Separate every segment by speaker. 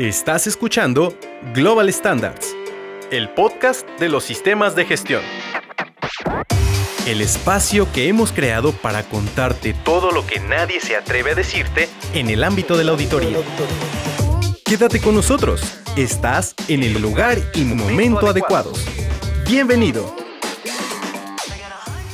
Speaker 1: Estás escuchando Global Standards, el podcast de los sistemas de gestión. El espacio que hemos creado para contarte todo lo que nadie se atreve a decirte en el ámbito de la auditoría. Quédate con nosotros. Estás en el lugar y momento adecuados. Bienvenido.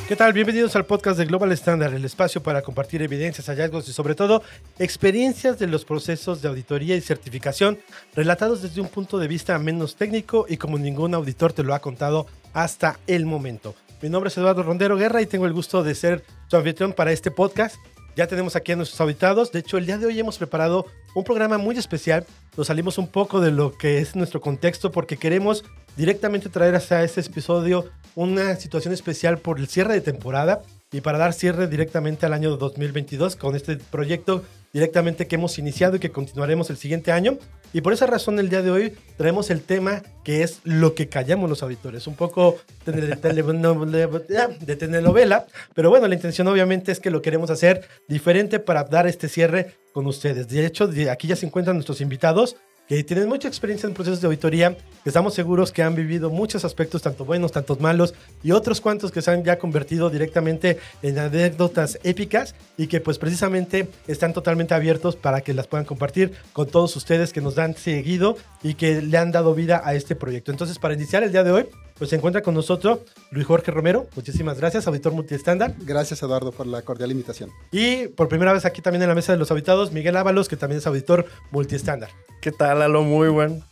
Speaker 2: ¿Qué tal? Bienvenidos al podcast de Global Standard, el espacio para compartir evidencias, hallazgos y sobre todo experiencias de los procesos de auditoría y certificación relatados desde un punto de vista menos técnico y como ningún auditor te lo ha contado hasta el momento. Mi nombre es Eduardo Rondero Guerra y tengo el gusto de ser su anfitrión para este podcast. Ya tenemos aquí a nuestros auditados. De hecho, el día de hoy hemos preparado un programa muy especial. Nos salimos un poco de lo que es nuestro contexto porque queremos directamente traer hacia este episodio una situación especial por el cierre de temporada y para dar cierre directamente al año 2022 con este proyecto directamente que hemos iniciado y que continuaremos el siguiente año. Y por esa razón el día de hoy traemos el tema que es lo que callamos los auditores, un poco de, telenovela, pero bueno, la intención obviamente es que lo queremos hacer diferente para dar este cierre con ustedes. De hecho, aquí ya se encuentran nuestros invitados que tienen mucha experiencia en procesos de auditoría, que estamos seguros que han vivido muchos aspectos, tanto buenos, tanto malos, y otros cuantos que se han ya convertido directamente en anécdotas épicas y que pues precisamente están totalmente abiertos para que las puedan compartir con todos ustedes que nos dan seguido y que le han dado vida a este proyecto. Entonces, para iniciar el día de hoy, pues se encuentra con nosotros Luis Jorge Romero. Muchísimas gracias, auditor multiestándar.
Speaker 3: Gracias, Eduardo, por la cordial invitación.
Speaker 2: Y por primera vez aquí también en la mesa de los auditados, Miguel Ábalos, que también es auditor multiestándar.
Speaker 4: ¿Qué tal, Lalo? Muy buen.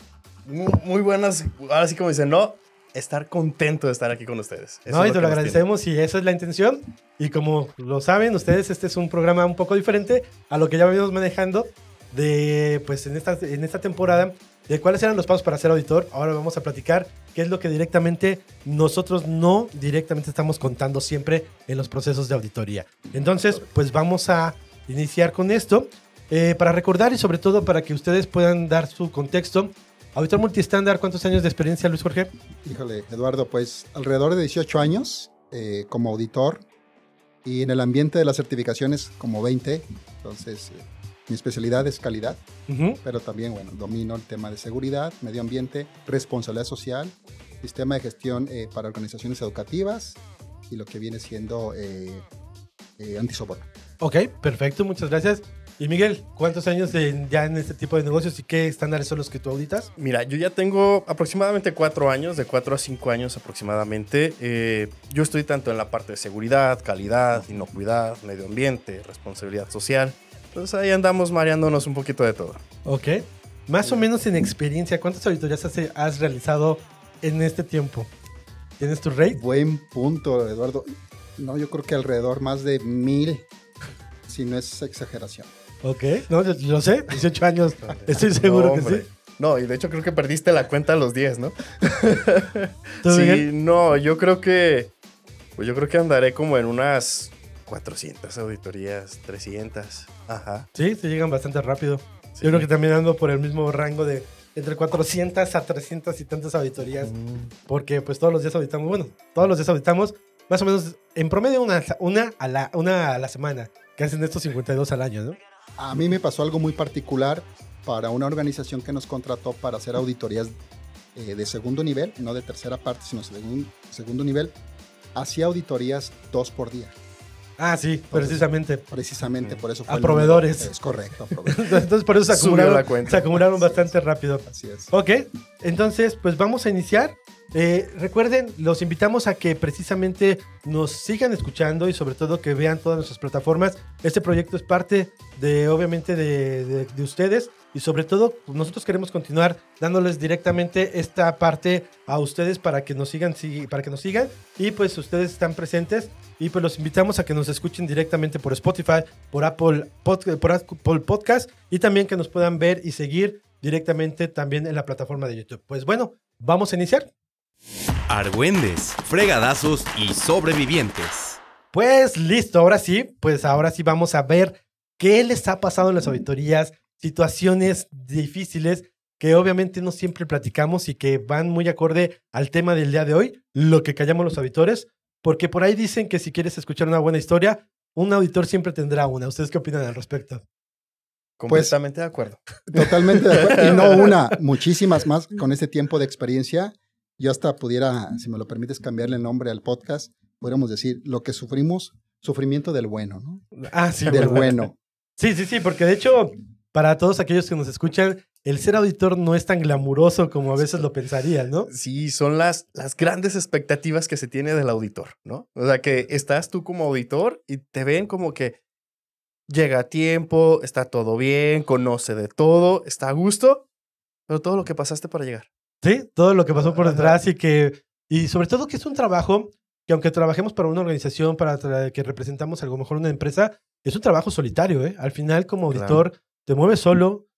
Speaker 4: Muy, buenas. Ahora sí, como dicen, no, estar contento de estar aquí con ustedes.
Speaker 2: no, y te lo agradecemos y esa es la intención. Y como lo saben ustedes, este es un programa un poco diferente a lo que ya venimos manejando de, pues, en esta, en esta temporada de cuáles eran los pasos para ser auditor. Ahora vamos a platicar qué es lo que directamente nosotros no directamente estamos contando siempre en los procesos de auditoría. Entonces, pues vamos a iniciar con esto. Eh, para recordar y sobre todo para que ustedes puedan dar su contexto. Auditor multiestándar, ¿cuántos años de experiencia, Luis Jorge?
Speaker 3: Híjole, Eduardo, pues alrededor de 18 años eh, como auditor y en el ambiente de las certificaciones como 20. Entonces, eh, mi especialidad es calidad, pero también, bueno, domino el tema de seguridad, medio ambiente, responsabilidad social, sistema de gestión eh, para organizaciones educativas y lo que viene siendo eh, eh antisoborno.
Speaker 2: Ok, perfecto, muchas gracias. Y Miguel, ¿cuántos años ya en este tipo de negocios y qué estándares son los que tú auditas?
Speaker 4: Mira, yo ya tengo aproximadamente cuatro años, de cuatro a cinco años aproximadamente. Eh, yo estoy tanto en la parte de seguridad, calidad, inocuidad, medio ambiente, responsabilidad social. Entonces ahí andamos mareándonos un poquito de todo.
Speaker 2: Ok. Más o menos en experiencia, ¿cuántas auditorías has, realizado en este tiempo? ¿Tienes tu rate?
Speaker 3: Buen punto, Eduardo. No, yo creo que alrededor más de mil, si no es exageración.
Speaker 2: Ok, no, yo, sé, 18 años, estoy seguro que sí.
Speaker 4: No, y de hecho creo que perdiste la cuenta a los 10, ¿no? sí, no, yo creo que, pues yo creo que andaré como en unas 400 auditorías, 300. Ajá.
Speaker 2: Sí, se llegan bastante rápido. Yo creo que también ando por el mismo rango de entre 400 a 300 y tantas auditorías. Mm. Porque pues todos los días auditamos, bueno, todos los días auditamos más o menos en promedio una, una, a, la, una a la semana, que hacen estos 52 al año, ¿no?
Speaker 3: A mí me pasó algo muy particular para una organización que nos contrató para hacer auditorías eh, de segundo nivel, no de tercera parte, sino de segundo nivel. Hacía auditorías dos por día.
Speaker 2: Ah, sí, precisamente.
Speaker 3: Precisamente, por eso fue.
Speaker 2: A proveedores.
Speaker 3: Es correcto.
Speaker 2: entonces, por eso se acumularon, se acumularon bastante rápido. Así es. Ok, entonces, pues vamos a iniciar. Eh, recuerden, los invitamos a que precisamente nos sigan escuchando y sobre todo que vean todas nuestras plataformas. Este proyecto es parte de, obviamente, de, de, ustedes y sobre todo nosotros queremos continuar dándoles directamente esta parte a ustedes para que nos sigan, para que nos sigan y pues ustedes están presentes y pues los invitamos a que nos escuchen directamente por Spotify, por Apple, por Apple Podcast y también que nos puedan ver y seguir directamente también en la plataforma de YouTube. Pues bueno, vamos a iniciar.
Speaker 1: Argüendes, fregadazos y sobrevivientes.
Speaker 2: Pues listo, ahora sí, pues ahora sí vamos a ver qué les ha pasado en las auditorías, situaciones difíciles que obviamente no siempre platicamos y que van muy acorde al tema del día de hoy, lo que callamos los auditores, porque por ahí dicen que si quieres escuchar una buena historia, un auditor siempre tendrá una. ¿Ustedes qué opinan al respecto?
Speaker 4: Completamente de acuerdo.
Speaker 3: Totalmente de acuerdo. Y no una, muchísimas más con este tiempo de experiencia. Yo hasta pudiera, si me lo permites, cambiarle el nombre al podcast. Podríamos decir lo que sufrimos, sufrimiento del bueno, ¿no?
Speaker 2: Ah, sí.
Speaker 3: Del bueno.
Speaker 2: Sí, sí, sí, porque de hecho, para todos aquellos que nos escuchan, el ser auditor no es tan glamuroso como a veces lo pensarían, ¿no?
Speaker 4: Sí, son las, las grandes expectativas que se tiene del auditor, ¿no? O sea, que estás tú como auditor y te ven como que llega a tiempo, está todo bien, conoce de todo, está a gusto, pero todo lo que pasaste para llegar.
Speaker 2: Sí, todo lo que pasó por detrás y que, y sobre todo que es un trabajo que aunque trabajemos para una organización, para que representamos a lo mejor una empresa, es un trabajo solitario, ¿eh? Al final como auditor te mueves solo,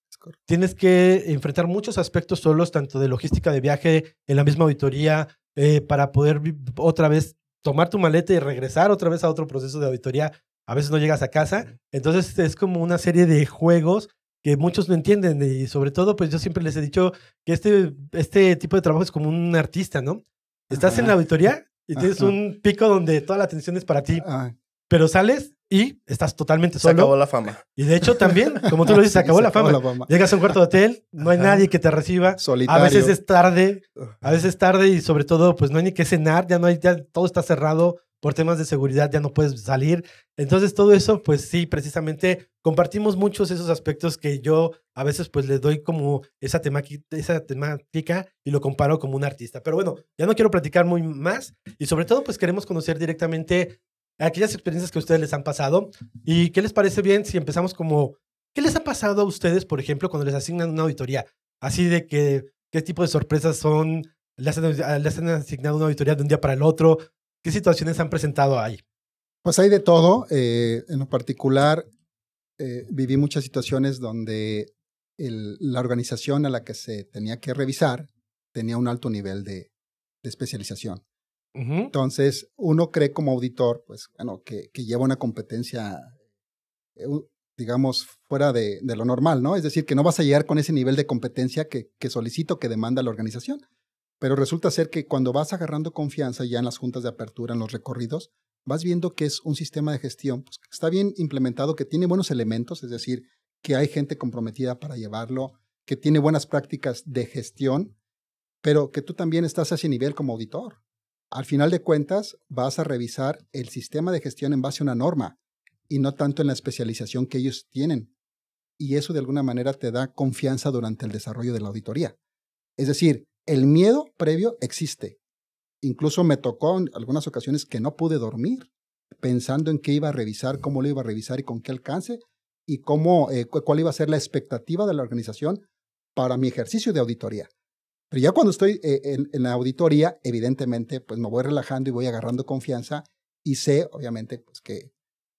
Speaker 2: tienes que enfrentar muchos aspectos solos, tanto de logística de viaje, en la misma auditoría, eh, para poder otra vez tomar tu maleta y regresar otra vez a otro proceso de auditoría. A veces no llegas a casa. Entonces es como una serie de juegos que muchos no entienden y sobre todo pues yo siempre les he dicho que este, este tipo de trabajo es como un artista, ¿no? Estás en la auditoría y tienes un pico donde toda la atención es para ti, pero sales y estás totalmente solo.
Speaker 4: Se acabó la fama.
Speaker 2: Y de hecho también, como tú lo dices, se acabó, la, fama. Llegas a un cuarto de hotel, no hay nadie que te reciba.
Speaker 3: Solitario.
Speaker 2: A veces es tarde, a veces es tarde y sobre todo pues no hay ni que cenar, ya no hay, ya todo está cerrado, por temas de seguridad ya no puedes salir. Entonces todo eso, pues sí, precisamente compartimos muchos esos aspectos que yo a veces pues le doy como esa, esa temática y lo comparo como un artista. Pero bueno, ya no quiero platicar muy más y sobre todo pues queremos conocer directamente aquellas experiencias que ustedes les han pasado y qué les parece bien si empezamos como, ¿qué les ha pasado a ustedes, por ejemplo, cuando les asignan una auditoría? Así de que, ¿qué tipo de sorpresas son? ¿Les han, les han asignado una auditoría de un día para el otro? ¿Qué situaciones han presentado ahí?
Speaker 3: Pues hay de todo. Eh, en lo particular, eh, viví muchas situaciones donde la organización a la que se tenía que revisar tenía un alto nivel de, especialización. Entonces, uno cree como auditor, pues, bueno, que, lleva una competencia, eh, digamos, fuera de, lo normal, ¿no? Es decir, que no vas a llegar con ese nivel de competencia que, solicito, que demanda la organización. Pero resulta ser que cuando vas agarrando confianza ya en las juntas de apertura, en los recorridos, vas viendo que es un sistema de gestión pues, que está bien implementado, que tiene buenos elementos, es decir, que hay gente comprometida para llevarlo, que tiene buenas prácticas de gestión, pero que tú también estás a ese nivel como auditor. Al final de cuentas, vas a revisar el sistema de gestión en base a una norma y no tanto en la especialización que ellos tienen. Y eso de alguna manera te da confianza durante el desarrollo de la auditoría. Es decir, el miedo previo existe. Incluso me tocó en algunas ocasiones que no pude dormir pensando en qué iba a revisar, cómo lo iba a revisar y con qué alcance y cómo, eh, cuál iba a ser la expectativa de la organización para mi ejercicio de auditoría. Pero ya cuando estoy eh, en, la auditoría, evidentemente, pues me voy relajando y voy agarrando confianza y sé, obviamente, pues que,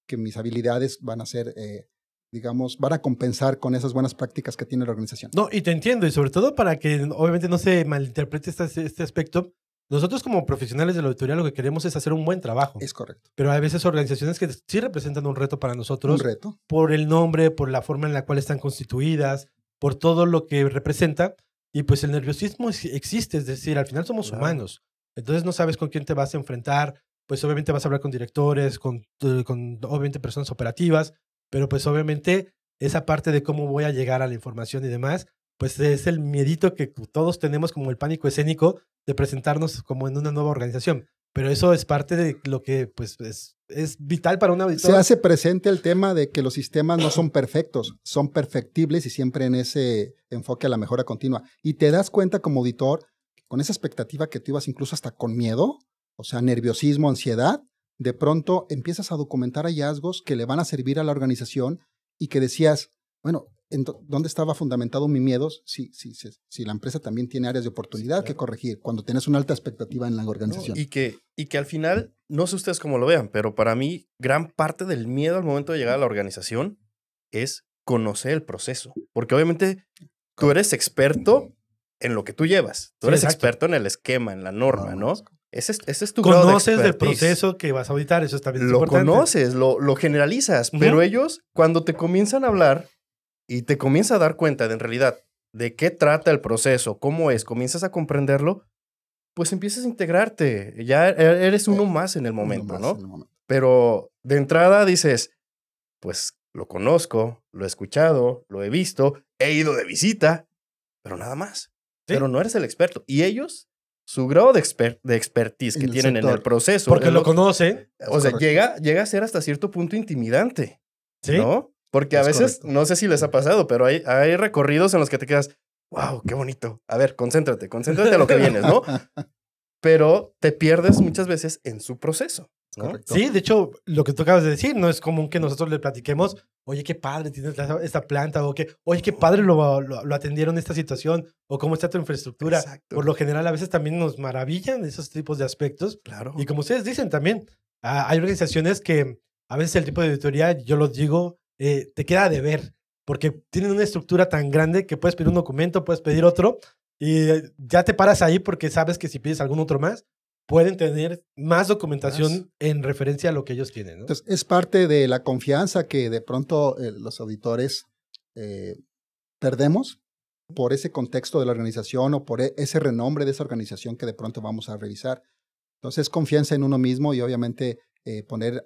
Speaker 3: que mis habilidades van a ser eh, digamos, van a compensar con esas buenas prácticas que tiene la organización.
Speaker 2: No, y te entiendo, y sobre todo para que obviamente no se malinterprete este, este aspecto, nosotros como profesionales de la auditoría lo que queremos es hacer un buen trabajo.
Speaker 3: Es correcto.
Speaker 2: Pero hay veces organizaciones que sí representan un reto para nosotros.
Speaker 3: Un reto.
Speaker 2: Por el nombre, por la forma en la cual están constituidas, por todo lo que representa. Y pues el nerviosismo existe, es decir, al final somos humanos. Entonces no sabes con quién te vas a enfrentar. Pues obviamente vas a hablar con directores, con, con obviamente personas operativas, pero pues obviamente esa parte de cómo voy a llegar a la información y demás, pues es el miedito que todos tenemos como el pánico escénico de presentarnos como en una nueva organización. Pero eso es parte de lo que pues es, es vital para una auditor.
Speaker 3: Se hace presente el tema de que los sistemas no son perfectos, son perfectibles y siempre en ese enfoque a la mejora continua. Y te das cuenta como auditor, con esa expectativa que tú ibas incluso hasta con miedo, o sea, nerviosismo, ansiedad, de pronto empiezas a documentar hallazgos que le van a servir a la organización y que decías, bueno, ¿dónde estaba fundamentado mi miedo si, si, si, la empresa también tiene áreas de oportunidad que corregir cuando tienes una alta expectativa en la organización?
Speaker 4: y, que, y que al final, no sé ustedes cómo lo vean, pero para mí gran parte del miedo al momento de llegar a la organización es conocer el proceso, porque obviamente tú eres experto en lo que tú llevas, tú eres experto en el esquema, en la norma, ¿no? Ese es, tu
Speaker 2: Conoces del proceso que vas a auditar, eso está bien
Speaker 4: Lo conoces, lo, lo generalizas, pero ellos cuando te comienzan a hablar y te comienzas a dar cuenta de en realidad de qué trata el proceso, cómo es, comienzas a comprenderlo, pues empiezas a integrarte. Ya e, eres uno más en el momento, ¿no? Pero de entrada dices, pues lo conozco, lo he escuchado, lo he visto, he ido de visita, pero nada más. Pero no eres el experto. Y ellos, su grado de, de expertise que tienen en el proceso.
Speaker 2: Porque lo, conocen.
Speaker 4: O sea, llega, llega a ser hasta cierto punto intimidante. ¿Sí? ¿No? Porque a veces, no sé si les ha pasado, pero hay, hay recorridos en los que te quedas, wow, qué bonito. A ver, concéntrate, concéntrate en lo que vienes, ¿no? Pero te pierdes muchas veces en su proceso.
Speaker 2: Sí, de hecho, lo que tú acabas de decir, no es común que nosotros le platiquemos, oye, qué padre tienes esta planta, o que, oye, qué padre lo, lo, atendieron esta situación, o cómo está tu infraestructura. Por lo general, a veces también nos maravillan esos tipos de aspectos.
Speaker 4: Claro.
Speaker 2: Y como ustedes dicen también, ah, hay organizaciones que a veces el tipo de auditoría, yo lo digo, eh, te queda de ver, porque tienen una estructura tan grande que puedes pedir un documento, puedes pedir otro, y ya te paras ahí porque sabes que si pides algún otro más, pueden tener más documentación en referencia a lo que ellos tienen.
Speaker 3: Entonces, es parte de la confianza que de pronto eh, los auditores eh, perdemos por ese contexto de la organización o por e, ese renombre de esa organización que de pronto vamos a revisar. Entonces, confianza en uno mismo y obviamente eh, poner,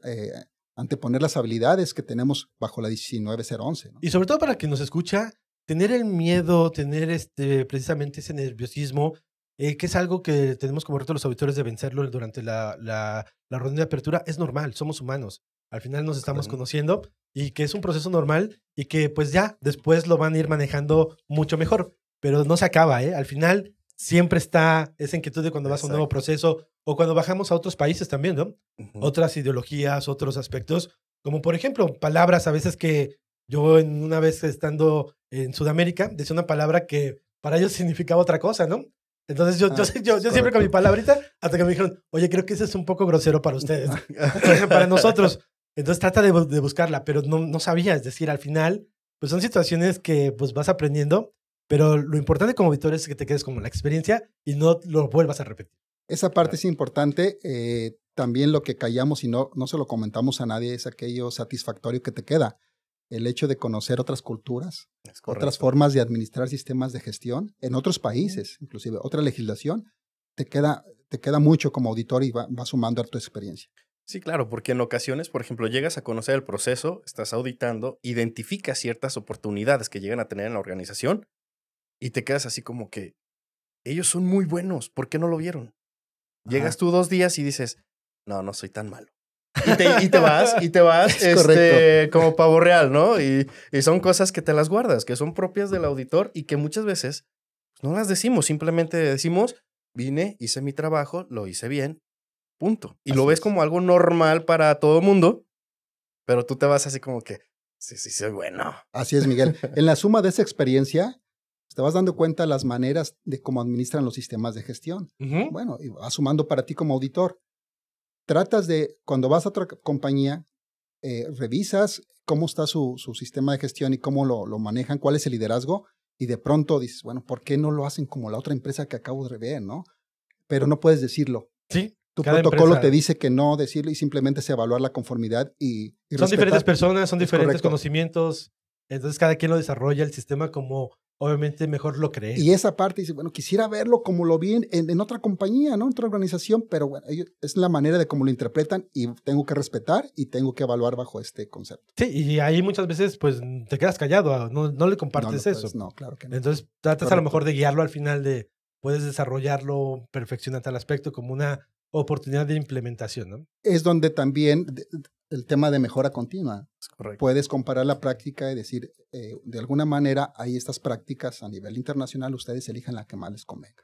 Speaker 3: anteponer las habilidades que tenemos bajo la 19011.
Speaker 2: Y sobre todo para quien nos escucha, tener el miedo, tener este, precisamente ese nerviosismo, eh, que es algo que tenemos como reto los auditores de vencerlo durante la, la, la ronda de apertura, es normal, somos humanos. Al final nos estamos conociendo y que es un proceso normal y que pues ya después lo van a ir manejando mucho mejor, pero no se acaba, ¿eh? Al final siempre está esa inquietud de cuando vas a un nuevo proceso o cuando bajamos a otros países también, ¿no? Otras ideologías, otros aspectos, como por ejemplo palabras a veces que yo en una vez estando en Sudamérica decía una palabra que para ellos significaba otra cosa, ¿no? Entonces yo, yo, ah, yo, siempre con mi palabrita, hasta que me dijeron, oye, creo que ese es un poco grosero para ustedes, para nosotros. Entonces trata de, de, buscarla, pero no, no sabía, es decir, al final, pues son situaciones que pues vas aprendiendo, pero lo importante como auditor es que te quedes como la experiencia y no lo vuelvas a repetir.
Speaker 3: Esa parte es importante. Eh, también lo que callamos y no, no se lo comentamos a nadie es aquello satisfactorio que te queda el hecho de conocer otras culturas, otras formas de administrar sistemas de gestión en otros países, inclusive otra legislación, te queda, te queda mucho como auditor y va, sumando a tu experiencia.
Speaker 4: Sí, claro, porque en ocasiones, por ejemplo, llegas a conocer el proceso, estás auditando, identificas ciertas oportunidades que llegan a tener en la organización y te quedas así como que ellos son muy buenos, ¿por qué no lo vieron? Llegas tú dos días y dices, no, no soy tan malo. Y te, vas, y te vas este, como pavo real, ¿no? Y, y, son cosas que te las guardas, que son propias del auditor y que muchas veces no las decimos, simplemente decimos, vine, hice mi trabajo, lo hice bien, punto. Y lo ves como algo normal para todo el mundo, pero tú te vas así como que, sí, sí, soy bueno.
Speaker 3: Así es, Miguel. en la suma de esa experiencia, te vas dando cuenta las maneras de cómo administran los sistemas de gestión. Bueno, y vas sumando para ti como auditor tratas de, cuando vas a otra compañía, eh, revisas cómo está su, su, sistema de gestión y cómo lo, lo, manejan, cuál es el liderazgo, y de pronto dices, bueno, ¿por qué no lo hacen como la otra empresa que acabo de ver, no? Pero no puedes decirlo.
Speaker 2: Sí.
Speaker 3: Tu protocolo te dice que no decirlo y simplemente se evaluar la conformidad y,
Speaker 2: Son diferentes personas, son diferentes conocimientos, entonces cada quien lo desarrolla el sistema como obviamente mejor lo cree.
Speaker 3: Y esa parte dice, bueno, quisiera verlo como lo vi en, otra compañía, ¿no? En otra organización, pero bueno, es la manera de cómo lo interpretan y tengo que respetar y tengo que evaluar bajo este concepto.
Speaker 2: Sí, y ahí muchas veces pues te quedas callado, no, no le compartes eso.
Speaker 3: no, claro que no.
Speaker 2: Entonces tratas a lo mejor de guiarlo al final de, puedes desarrollarlo, perfeccionar tal aspecto como una oportunidad de implementación, ¿no?
Speaker 3: Es donde también el tema de mejora continua. Puedes comparar la práctica y decir, eh, de alguna manera hay estas prácticas a nivel internacional, ustedes elijan la que más les convenga.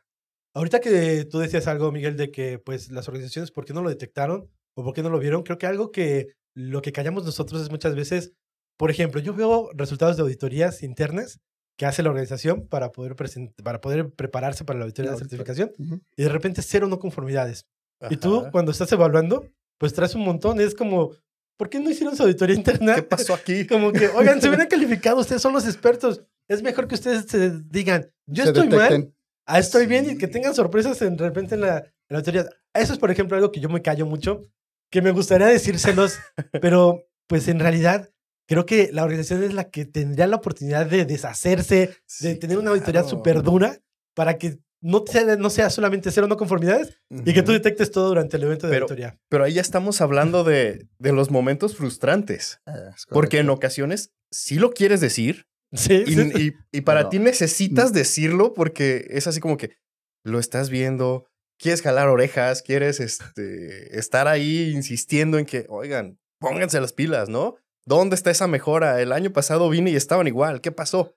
Speaker 2: Ahorita que tú decías algo, Miguel, de que pues las organizaciones, ¿por qué no lo detectaron o por qué no lo vieron? Creo que algo que lo que callamos nosotros es muchas veces, por ejemplo, yo veo resultados de auditorías internas que hace la organización para poder, para poder prepararse para la auditoría de certificación y de repente cero no conformidades. Y tú, cuando estás evaluando, pues traes un montón. Es como, ¿por qué no hicieron su auditoría interna?
Speaker 4: ¿Qué pasó aquí?
Speaker 2: Como que, oigan, se hubieran calificado, ustedes son los expertos. Es mejor que ustedes se digan, yo estoy mal, ah, estoy bien y que tengan sorpresas en, de repente en la, auditoría. Eso es, por ejemplo, algo que yo me callo mucho, que me gustaría decírselos, pero pues en realidad creo que la organización es la que tendría la oportunidad de deshacerse, de tener una auditoría súper dura para que no sea, no sea solamente cero no conformidades y que tú detectes todo durante el evento de
Speaker 4: Pero-
Speaker 2: auditoría.
Speaker 4: Pero ahí ya estamos hablando de, de los momentos frustrantes.
Speaker 3: Es
Speaker 4: Porque en ocasiones sí lo quieres decir
Speaker 2: Sí,
Speaker 4: y,
Speaker 2: sí.
Speaker 4: y- y para
Speaker 3: Pero-
Speaker 4: ti necesitas decirlo porque es así como que lo estás viendo, quieres jalar orejas, quieres este, estar ahí insistiendo en que, oigan, pónganse las pilas, ¿no? ¿Dónde está esa mejora? El año pasado vine y estaban igual, ¿qué pasó?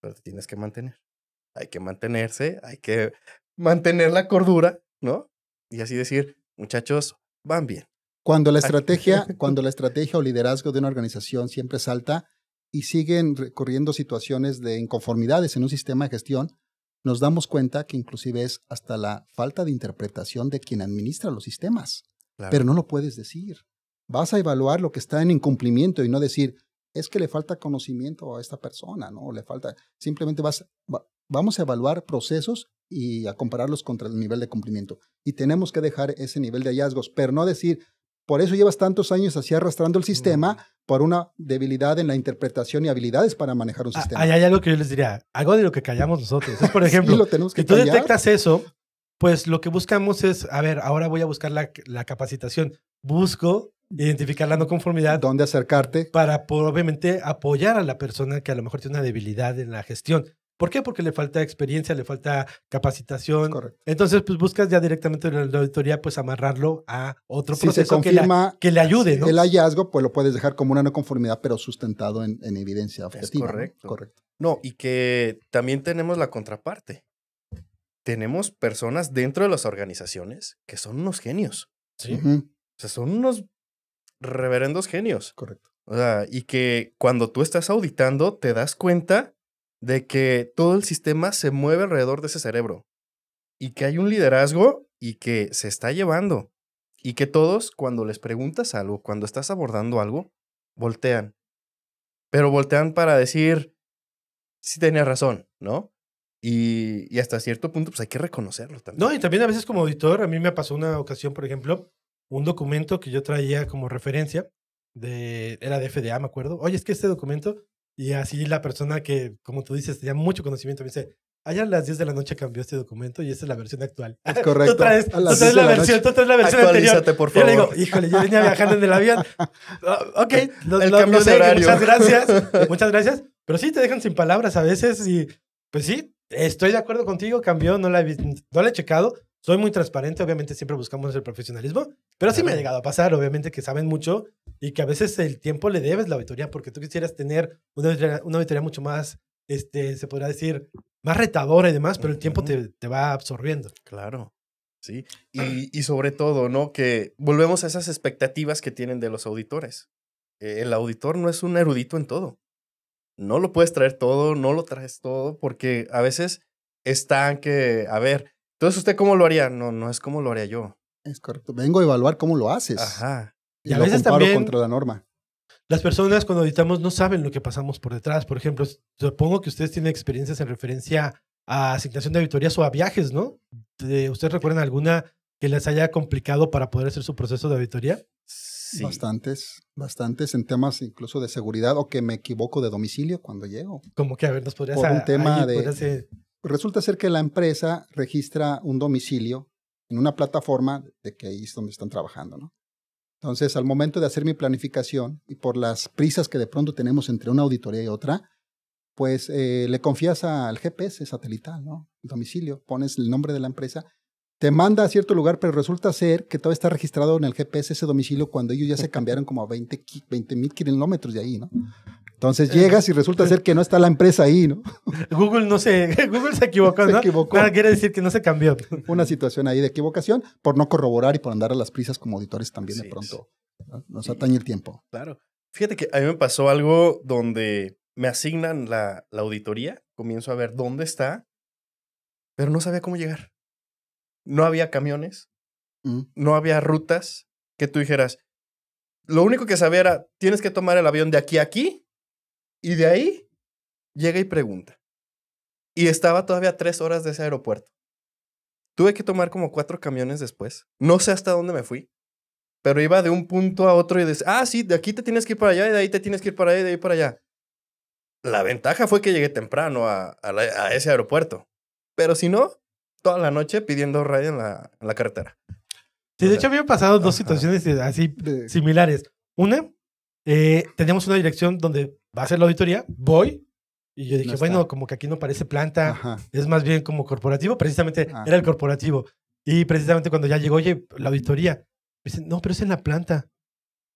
Speaker 4: Pero te tienes que mantener. Hay que mantenerse, hay que mantener la cordura, ¿no? Y así decir, muchachos, van bien.
Speaker 3: Cuando la estrategia, cuando la estrategia o liderazgo de una organización siempre salta y siguen recurriendo situaciones de inconformidades en un sistema de gestión, nos damos cuenta que inclusive es hasta la falta de interpretación de quien administra los sistemas.
Speaker 4: Claro.
Speaker 3: Pero no lo puedes decir. Vas a evaluar lo que está en incumplimiento y no decir, es que le falta conocimiento a esta persona, ¿no? Le falta, simplemente vas, va- vamos a evaluar procesos y a compararlos contra el nivel de cumplimiento. Y tenemos que dejar ese nivel de hallazgos, pero no decir, por eso llevas tantos años así arrastrando el sistema por una debilidad en la interpretación y habilidades para manejar un
Speaker 2: Ah,
Speaker 3: sistema.
Speaker 2: Hay algo que yo les diría, algo de lo que callamos nosotros. Es, por ejemplo,
Speaker 3: Sí, lo tenemos que
Speaker 2: si tú
Speaker 3: callar.
Speaker 2: detectas eso, pues lo que buscamos es, a ver, ahora voy a buscar la, la capacitación. Busco identificar la no conformidad
Speaker 3: dónde acercarte.
Speaker 2: para, obviamente, apoyar a la persona que a lo mejor tiene una debilidad en la gestión. ¿Por qué? Porque le falta experiencia, le falta capacitación.
Speaker 3: Correcto.
Speaker 2: Entonces, pues buscas ya directamente en la auditoría, pues amarrarlo a otro
Speaker 3: Si se
Speaker 2: proceso que, le,
Speaker 3: confirma
Speaker 2: que le ayude, ¿no?
Speaker 3: el hallazgo, pues lo puedes dejar como una no conformidad, pero sustentado en, en evidencia objetiva.
Speaker 4: correcto.
Speaker 3: Correcto.
Speaker 4: No, y que también tenemos la contraparte. Tenemos personas dentro de las organizaciones que son unos genios.
Speaker 2: Sí.
Speaker 4: O sea, son unos reverendos genios.
Speaker 3: Correcto.
Speaker 4: O sea, y que cuando tú estás auditando te das cuenta de que todo el sistema se mueve alrededor de ese cerebro. Y que hay un liderazgo y que se está llevando. Y que todos, cuando les preguntas algo, cuando estás abordando algo, voltean. Pero voltean para decir, sí tenía razón, ¿no? Y, y hasta cierto punto, pues hay que reconocerlo también.
Speaker 2: No, y también a veces como auditor, a mí me pasó una ocasión, por ejemplo, un documento que yo traía como referencia, de, era de FDA, me acuerdo. Oye, es que este documento, y así la persona que, como tú dices, tenía mucho conocimiento, me dice, ayer a las 10 de la noche cambió este documento y esta es la versión actual.
Speaker 3: Es correcto.
Speaker 2: Tú traes,
Speaker 3: A
Speaker 2: tú
Speaker 3: las
Speaker 2: traes
Speaker 3: 10 de
Speaker 2: la,
Speaker 3: la
Speaker 2: versión, tú traes la versión anterior.
Speaker 4: Actualízate, por
Speaker 2: Yo le
Speaker 4: favor.
Speaker 2: digo, híjole, yo venía viajando en el avión. Ah, ok, lo,
Speaker 4: El cambio
Speaker 2: lo
Speaker 4: de
Speaker 2: sé,
Speaker 4: horario.
Speaker 2: muchas gracias. Muchas gracias. Pero sí, te dejan sin palabras a veces y pues sí, estoy de acuerdo contigo, cambió, no la, he, no la he checado. Soy muy transparente, obviamente siempre buscamos el profesionalismo, pero sí me ha llegado a pasar, obviamente que saben mucho y que a veces el tiempo le debes la auditoría porque tú quisieras tener una auditoría, una auditoría mucho más, este, se podría decir, más retadora y demás, pero el tiempo te, te va absorbiendo.
Speaker 4: Claro, sí. Y, y sobre todo, ¿no? Que volvemos a esas expectativas que tienen de los auditores. Eh, El auditor no es un erudito en todo. No lo puedes traer todo, no lo traes todo, porque a veces están que, a ver, entonces usted cómo lo haría? No, no es como lo haría yo.
Speaker 3: Es correcto. Vengo a evaluar cómo lo haces.
Speaker 4: Ajá.
Speaker 3: Y,
Speaker 2: Y a
Speaker 3: lo
Speaker 2: veces
Speaker 3: comparo
Speaker 2: también-
Speaker 3: contra la norma.
Speaker 2: Las personas cuando auditamos no saben lo que pasamos por detrás. Por ejemplo, supongo que ustedes tienen experiencias en referencia a asignación de auditorías o a viajes, ¿no? De- ¿Ustedes recuerdan alguna que les haya complicado para poder hacer su proceso de auditoría?
Speaker 4: Sí.
Speaker 3: Bastantes, bastantes en temas incluso de seguridad o que me equivoco de domicilio cuando llego.
Speaker 2: Como que, a ver, nos podrías...
Speaker 3: Por un
Speaker 2: a-
Speaker 3: tema
Speaker 2: ahí
Speaker 3: de-
Speaker 2: podrías, eh,
Speaker 3: Resulta ser que la empresa registra un domicilio en una plataforma de que ahí es donde están trabajando, ¿no? Entonces, al momento de hacer mi planificación y por las prisas que de pronto tenemos entre una auditoría y otra, pues eh, le confías al GPS satelital, ¿no? El domicilio, pones el nombre de la empresa, te manda a cierto lugar, pero resulta ser que todo está registrado en el GPS ese domicilio cuando ellos ya se cambiaron como a 20 mil kilómetros de ahí, ¿no? Entonces llegas y resulta ser que no está la empresa ahí, ¿no?
Speaker 2: Google no se... Google se equivocó,
Speaker 3: Se
Speaker 2: ¿no?
Speaker 3: equivocó.
Speaker 2: Nada quiere decir que no se cambió.
Speaker 3: una situación ahí de equivocación por no corroborar y por andar a las prisas como auditores también de pronto. ¿no? Nos
Speaker 4: Sí.
Speaker 3: atañe el tiempo.
Speaker 4: Claro. Fíjate que a mí me pasó algo donde me asignan la, la auditoría, comienzo a ver dónde está, pero no sabía cómo llegar. No había camiones,
Speaker 3: Mm,
Speaker 4: no había rutas que tú dijeras. Lo único que sabía era, tienes que tomar el avión de aquí a aquí y de ahí llega y pregunta. Y estaba todavía a tres horas de ese aeropuerto. Tuve que tomar como cuatro camiones después. No sé hasta dónde me fui, pero iba de un punto a otro y decía, ah, sí, de aquí te tienes que ir para allá y de ahí te tienes que ir para allá y de ahí para allá. La ventaja fue que llegué temprano a, a la- a ese aeropuerto. Pero si no, toda la noche pidiendo raya en la, en la carretera.
Speaker 2: Sí, de hecho, han pasado dos situaciones así similares. Una, eh, teníamos una dirección donde va a ser la auditoría, voy, y yo dije, bueno, como que aquí no parece planta, es más bien como corporativo, precisamente era el corporativo. Y precisamente cuando ya llegó, oye, la auditoría, me dice, no, pero es en la planta.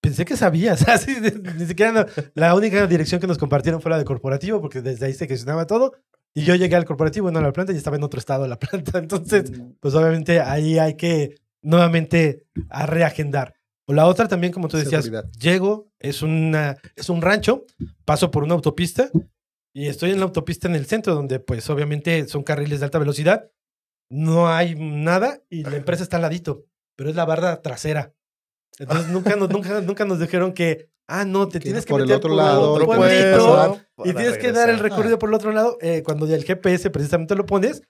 Speaker 2: Pensé que sabías, así, ni siquiera la única dirección que nos compartieron fue la de corporativo, porque desde ahí se gestionaba todo. Y yo llegué al corporativo, no a la planta, y estaba en otro estado la planta. Entonces, mm. pues obviamente ahí hay que nuevamente a reagendar. O la otra también, como tú decías, llego, es, una, es un rancho, paso por una autopista y estoy en la autopista en el centro, donde pues obviamente son carriles de alta velocidad, no hay nada y la empresa está al ladito, pero es la barra trasera. Entonces nunca, nos, nunca, nunca nos dijeron que, ah, no, te tienes que
Speaker 3: por
Speaker 2: meter
Speaker 3: el otro lado,
Speaker 2: otro y tienes que dar el recorrido por el otro lado. Eh, cuando el GPS precisamente lo pones,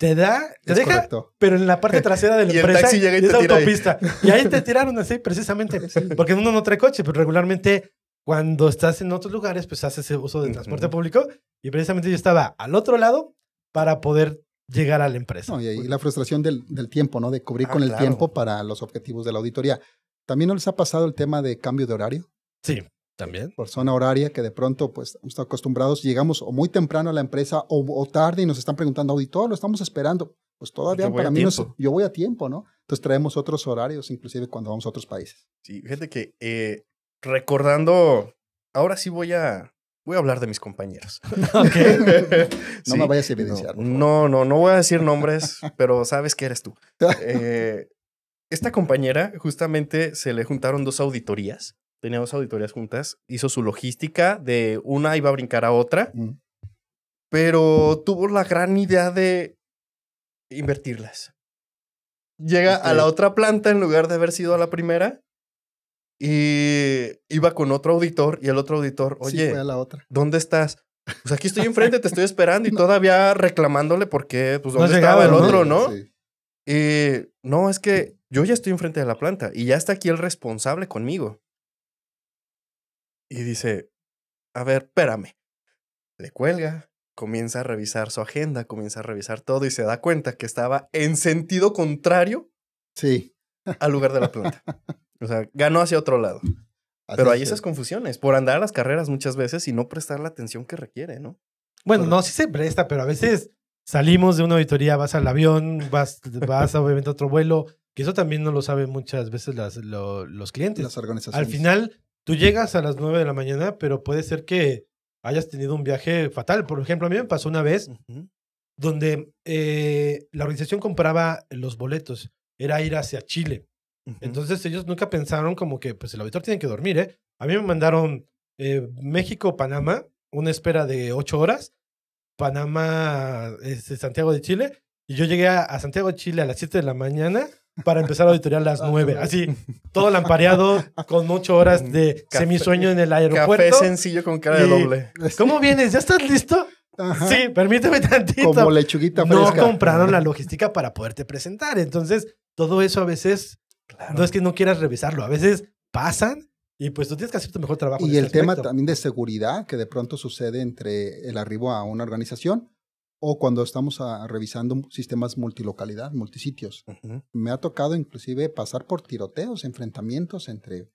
Speaker 2: te da, te deja, pero en la parte trasera de la empresa y es autopista. Y ahí te tiraron así, precisamente. Porque uno no trae coche, pero regularmente cuando estás en otros lugares, pues haces uso del transporte público. Y precisamente yo estaba al otro lado para poder llegar a la empresa.
Speaker 3: y, la frustración del, tiempo, ¿no? De cubrir ah, con el tiempo para los objetivos de la auditoría. ¿También no les ha pasado el tema de cambio de horario?
Speaker 2: Sí, también.
Speaker 3: Por zona horaria, que de pronto, pues, estamos acostumbrados, llegamos o muy temprano a la empresa o, tarde y nos están preguntando, auditor, lo estamos esperando. Pues todavía para mí no yo voy a tiempo, ¿no? Entonces traemos otros horarios, inclusive cuando vamos a otros países.
Speaker 4: Sí, fíjate que eh, recordando, ahora sí voy a, voy a hablar de mis compañeros.
Speaker 3: no me vayas a evidenciar.
Speaker 4: No, no, no, voy a decir nombres, pero sabes que eres tú. Eh, esta compañera, justamente se le juntaron dos auditorías. Tenía dos auditorías juntas. Hizo su logística de una iba a brincar a otra. Mm. Pero tuvo la gran idea de invertirlas. Llega a la otra planta en lugar de haber sido a la primera y iba con otro auditor y el otro auditor, oye,
Speaker 3: a la otra.
Speaker 4: ¿dónde estás? Pues aquí estoy enfrente, te estoy esperando y todavía reclamándole porque, pues, ¿dónde estaba el otro, no? Y no, es que yo ya estoy enfrente de la planta y ya está aquí el responsable conmigo. Y dice, a ver, espérame. Le cuelga, comienza a revisar su agenda, comienza a revisar todo y se da cuenta que estaba en sentido contrario
Speaker 3: sí.
Speaker 4: al lugar de la planta. O sea, ganó hacia otro lado. Pero hay esas confusiones por andar a las carreras muchas veces y no prestar la atención que requiere, ¿no?
Speaker 2: Bueno, no, sí se presta, pero a veces salimos de una auditoría, vas al avión, vas, vas obviamente a otro vuelo, que eso también no lo saben muchas veces las, los clientes.
Speaker 3: Las organizaciones.
Speaker 2: Al final, tú llegas a las 9 de la mañana, pero puede ser que hayas tenido un viaje fatal. Por ejemplo, a mí me pasó una vez donde eh, la organización compraba los boletos, era ir hacia Chile. Entonces ellos nunca pensaron como que pues el auditor tiene que dormir, ¿eh? A mí me mandaron eh, México-Panamá, una espera de ocho horas, Panamá, este, Santiago de Chile, y yo llegué a, Santiago de Chile a las 7 de la mañana para empezar a auditorar a las 9. Ah, Así, todo lampareado, con ocho horas de semisueño en el aeropuerto.
Speaker 4: Café sencillo con cara de doble.
Speaker 2: ¿Cómo vienes? ¿Ya estás listo? Sí, permíteme tantito.
Speaker 3: Como lechuguita
Speaker 2: fresca. No compraron la logística para poderte presentar. Entonces, todo eso a veces no es que no quieras revisarlo, a veces pasan y pues tú tienes que hacer tu mejor trabajo.
Speaker 3: Y el tema también de seguridad que de pronto sucede entre el arribo a una organización o cuando estamos revisando sistemas multilocalidad, multisitios. Me ha tocado inclusive pasar por tiroteos, enfrentamientos entre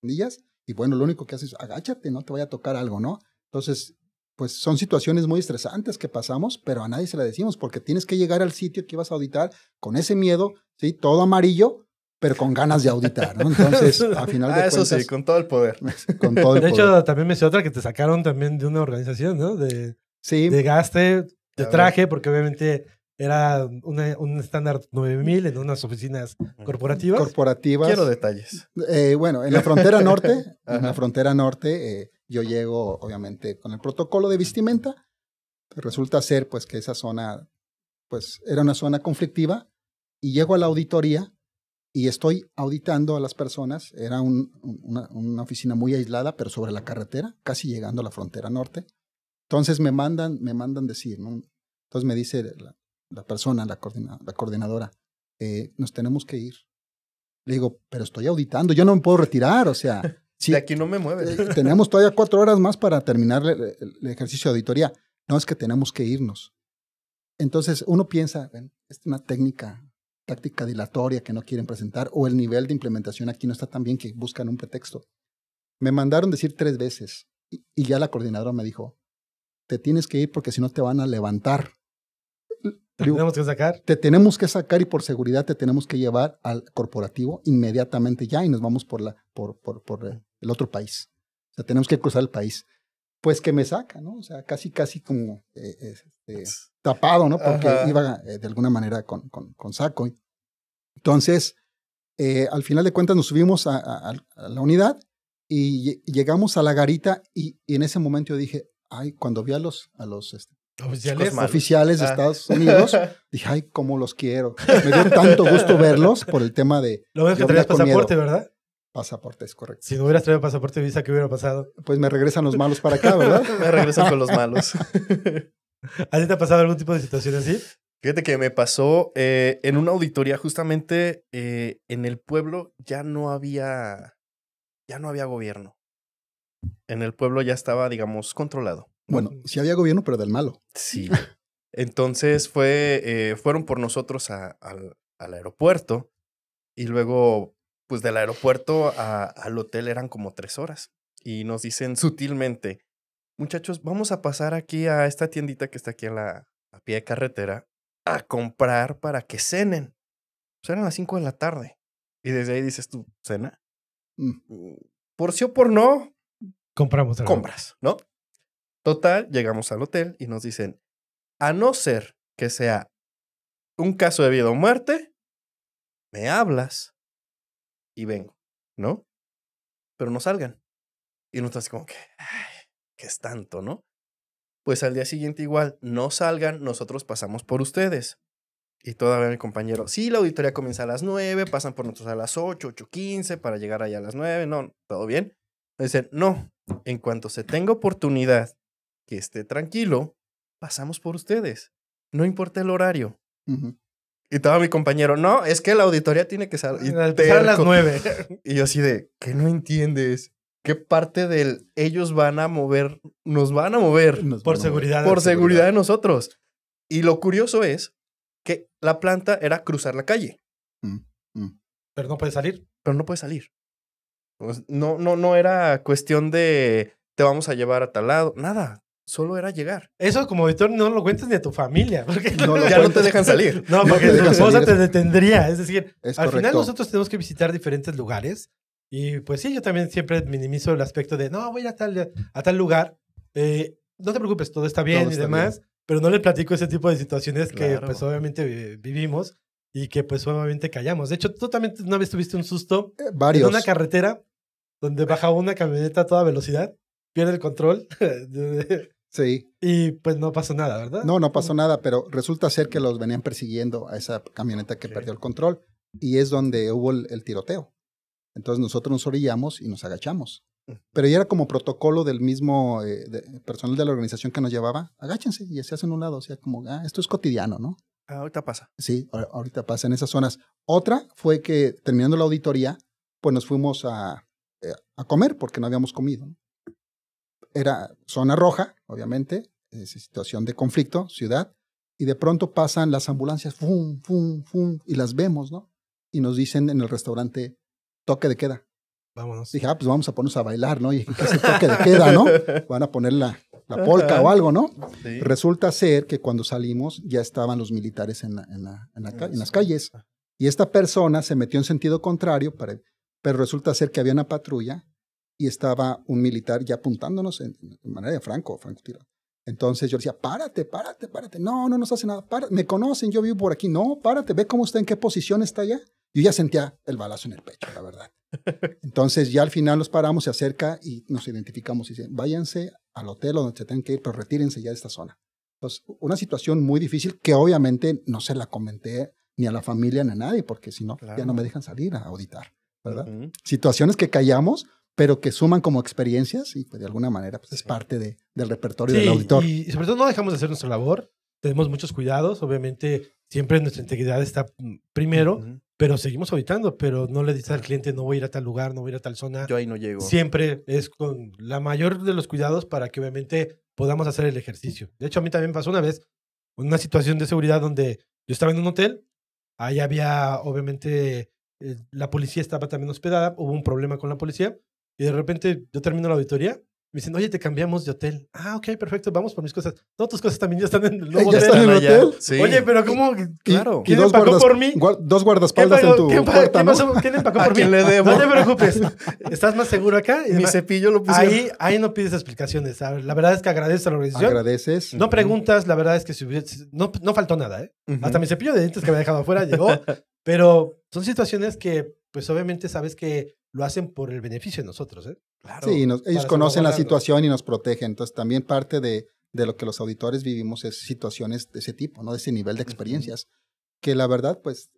Speaker 3: niñas y bueno, lo único que haces es agáchate, no te vaya a tocar algo, ¿no? Entonces, pues son situaciones muy estresantes que pasamos, pero a nadie se la decimos porque tienes que llegar al sitio que ibas a auditar con ese miedo, ¿sí? Todo amarillo pero con ganas de auditar, ¿no? Entonces, al final de ah,
Speaker 4: Eso sí, con todo el poder.
Speaker 3: Con todo el
Speaker 2: de hecho, también me hice otra que te sacaron también de una organización, ¿no? De,
Speaker 3: sí.
Speaker 2: de gaste, de traje, porque obviamente era un estándar 9000 en unas oficinas corporativas.
Speaker 3: Corporativas.
Speaker 4: Quiero detalles.
Speaker 3: Eh, bueno, en la frontera norte, en la frontera norte, eh, yo llego, obviamente, con el protocolo de vestimenta. Resulta ser, pues, que esa zona, pues, era una zona conflictiva. Y llego a la auditoría y estoy auditando a las personas. Era una, oficina muy aislada, pero sobre la carretera, casi llegando a la frontera norte. Entonces me mandan, me mandan decir, ¿no? Entonces me dice la, persona, la, la coordinadora, eh, nos tenemos que ir. Le digo, pero estoy auditando, yo no me puedo retirar, o sea.
Speaker 4: Si, de aquí no me mueve.
Speaker 3: Eh, tenemos todavía cuatro horas más para terminar el, ejercicio de auditoría. No es que tenemos que irnos. Entonces uno piensa, ven, es una técnica, táctica dilatoria que no quieren presentar o el nivel de implementación aquí no está tan bien que buscan un pretexto. Me mandaron decir tres veces y, y ya la coordinadora me dijo, te tienes que ir porque si no te van a levantar.
Speaker 2: ¿Te tenemos que sacar?
Speaker 3: Te tenemos que sacar y por seguridad te tenemos que llevar al corporativo inmediatamente ya y nos vamos por, la, por, por, por eh, el otro país. O sea, tenemos que cruzar el país. Pues que me saca, ¿no? O sea, casi, casi como eh, este, tapado, ¿no? Porque
Speaker 4: Ajá.
Speaker 3: iba eh, de alguna manera con, con, con saco. Entonces, eh, al final de cuentas nos subimos a, a- a la unidad y lle- llegamos a la garita y, y en ese momento yo dije, ay, cuando vi a los, a los este,
Speaker 2: Oficiales.
Speaker 3: De
Speaker 4: Ah.
Speaker 3: Estados Unidos, dije, ay, cómo los quiero. Me dio tanto gusto verlos por el tema de
Speaker 2: Lo bueno es que traías pasaporte,
Speaker 3: miedo.
Speaker 2: ¿verdad?
Speaker 3: pasaporte, es correcto.
Speaker 2: Si no hubieras traído pasaporte visa, ¿qué hubiera pasado?
Speaker 3: Pues me regresan los malos para acá, ¿verdad?
Speaker 4: Me regresan con los malos.
Speaker 2: ¿A ti te ha pasado algún tipo de situación así?
Speaker 4: Fíjate que me pasó eh, en una auditoría justamente eh, en el pueblo ya no había ya no había gobierno. En el pueblo ya estaba, digamos, controlado.
Speaker 3: Bueno, sí había gobierno, pero del malo.
Speaker 4: Sí. Entonces fue, eh, fueron por nosotros a- al, al aeropuerto y luego, pues del aeropuerto a- al hotel eran como tres horas y nos dicen sutilmente, muchachos, vamos a pasar aquí a esta tiendita que está aquí a la a pie de carretera a comprar para que cenen. Pues eran las cinco de la tarde y desde ahí dices tú, cena.
Speaker 3: Mm.
Speaker 4: Mm, Por sí o por no,
Speaker 2: Compramos algo.
Speaker 4: compras, ¿no? Total, llegamos al hotel y nos dicen, a no ser que sea un caso de vida o muerte, me hablas y vengo, ¿no? Pero no salgan. Y nosotros así como que, ay, ¿qué es tanto, no? Pues al día siguiente igual, no salgan, nosotros pasamos por ustedes. Y todavía mi compañero, sí, la auditoría comienza a las 9, pasan por nosotros a las 8, 8.15 para llegar allá a las 9, no, todo bien. Dicen, no, en cuanto se tenga oportunidad que esté tranquilo, pasamos por ustedes. No importa el horario. Y estaba mi compañero, no, es que la auditoría tiene que
Speaker 2: Empezar a las nueve.
Speaker 4: Y yo así de, ¿qué no entiendes? ¿Qué parte del ellos van a mover, nos van a mover
Speaker 3: Nos
Speaker 2: Por
Speaker 3: mover.
Speaker 2: seguridad.
Speaker 4: por seguridad de nosotros? Y lo curioso es que la planta era cruzar la calle,
Speaker 2: Pero no puedes salir.
Speaker 4: pero no puede salir. Pues, No, no, no era cuestión de te vamos a llevar a tal lado, nada, solo era llegar.
Speaker 2: Eso como auditor no lo cuentes ni a tu familia. Porque
Speaker 3: No lo
Speaker 4: ya no te dejan salir.
Speaker 2: No, porque tu esposa te detendría. Es decir,
Speaker 3: Es
Speaker 2: al final
Speaker 3: correcto.
Speaker 2: nosotros tenemos que visitar diferentes lugares. Y pues sí, yo también siempre minimizo el aspecto de, no, voy a ir a tal, a tal lugar. Eh, no te preocupes, todo está bien
Speaker 3: Todo
Speaker 2: y
Speaker 3: está
Speaker 2: demás. Pero no le platico ese tipo de situaciones que
Speaker 4: Claro.
Speaker 2: pues obviamente eh, vivimos y que pues obviamente callamos. De hecho, tú también una vez tuviste un susto
Speaker 3: Eh,
Speaker 2: en
Speaker 3: varios.
Speaker 2: una carretera donde baja una camioneta a toda velocidad, pierde el control
Speaker 3: Sí.
Speaker 2: y pues no pasó nada, ¿verdad?
Speaker 3: No, no pasó nada, pero resulta ser que los venían persiguiendo a esa camioneta que
Speaker 2: Ok.
Speaker 3: perdió el control y es donde hubo el, el tiroteo. Entonces nosotros nos orillamos y nos agachamos. Pero ya era como protocolo del mismo eh, de- personal de la organización que nos llevaba. Agáchense y se hacen un lado. O sea, como, ah, esto es cotidiano, ¿no?
Speaker 4: Ah, ahorita pasa.
Speaker 3: Sí, ahorita pasa en esas zonas. Otra fue que terminando la auditoría, pues nos fuimos a, eh, a comer porque no habíamos comido. Era zona roja, obviamente, es situación de conflicto, ciudad, y de pronto pasan las ambulancias, fum, fum, fum, y las vemos, ¿no? Y nos dicen en el restaurante, toque de queda.
Speaker 2: Vámonos.
Speaker 3: Dije, ah, pues vamos a ponernos a bailar, ¿no? Y ¿qué es el toque de queda, no? Van a poner la, la polca o algo, ¿no?
Speaker 4: Sí.
Speaker 3: Resulta ser que cuando salimos ya estaban los militares en, la- en la- en la ca- en las calles. Y esta persona se metió en sentido contrario, para- pero resulta ser que había una patrulla y estaba un militar ya apuntándonos en, en manera de franco, francotirador. Entonces yo decía, párate, párate, párate. No, no nos hace nada. Párate. Me conocen, yo vivo por aquí. No, párate, ve cómo está, en qué posición está ya. Yo ya sentía el balazo en el pecho, la verdad. Entonces ya al final nos paramos, se acerca y nos identificamos y dicen, váyanse al hotel o donde se tengan que ir, pero retírense ya de esta zona. Entonces, una situación muy difícil que obviamente no se la comenté ni a la familia ni a nadie, porque si no, ya no me dejan salir a auditar, ¿verdad? Situaciones que callamos, pero que suman como experiencias y pues de alguna manera pues, es parte de, del repertorio
Speaker 2: Sí,
Speaker 3: del auditor.
Speaker 2: y sobre todo no dejamos de hacer nuestra labor. Tenemos muchos cuidados. Obviamente, siempre nuestra integridad está mm, primero. Pero seguimos auditando. Pero no le dices al cliente, no voy a ir a tal lugar, no voy a ir a tal zona.
Speaker 4: Yo ahí no llego.
Speaker 2: Siempre es con la mayor de los cuidados para que obviamente podamos hacer el ejercicio. De hecho, a mí también pasó una vez. una situación de seguridad donde yo estaba en un hotel, ahí había, obviamente, eh, la policía estaba también hospedada, hubo un problema con la policía, y de repente yo termino la auditoría me dicen, oye, te cambiamos de hotel. Ah, ok, perfecto, vamos por mis cosas. No, tus cosas también ya están en el nuevo
Speaker 3: ¿Ya
Speaker 2: hotel.
Speaker 3: están en el hotel?
Speaker 4: Sí.
Speaker 2: Oye, pero ¿cómo?
Speaker 4: Claro.
Speaker 2: ¿Quién
Speaker 3: dos,
Speaker 2: empacó
Speaker 3: guardas-
Speaker 2: por mí?
Speaker 3: dos
Speaker 2: ¿Qué
Speaker 3: guardaespaldas en tu
Speaker 2: ¿Qué pa-
Speaker 3: puerta,
Speaker 2: qué
Speaker 3: ¿no?
Speaker 2: pasó? ¿Quién empacó
Speaker 4: ¿A
Speaker 2: por mí?
Speaker 4: quién le debo?
Speaker 2: No te preocupes. ¿Estás más seguro acá? Y
Speaker 4: Mi
Speaker 2: además,
Speaker 4: cepillo lo pusieron.
Speaker 2: ahí, ahí no pides explicaciones. ¿sabes? La verdad es que agradeces a la organización.
Speaker 3: Agradeces.
Speaker 2: No preguntas, la verdad es que si hubiese- no, no faltó nada, ¿eh? Hasta mi cepillo de dientes que me había dejado afuera llegó. pero son situaciones que, pues obviamente sabes que lo hacen por el beneficio de nosotros, ¿eh?
Speaker 4: Claro.
Speaker 3: Sí, nos- ellos conocen la situación y nos protegen. Entonces, también parte de, de lo que los auditores vivimos es situaciones de ese tipo, ¿no? De ese nivel de experiencias, que la verdad, pues,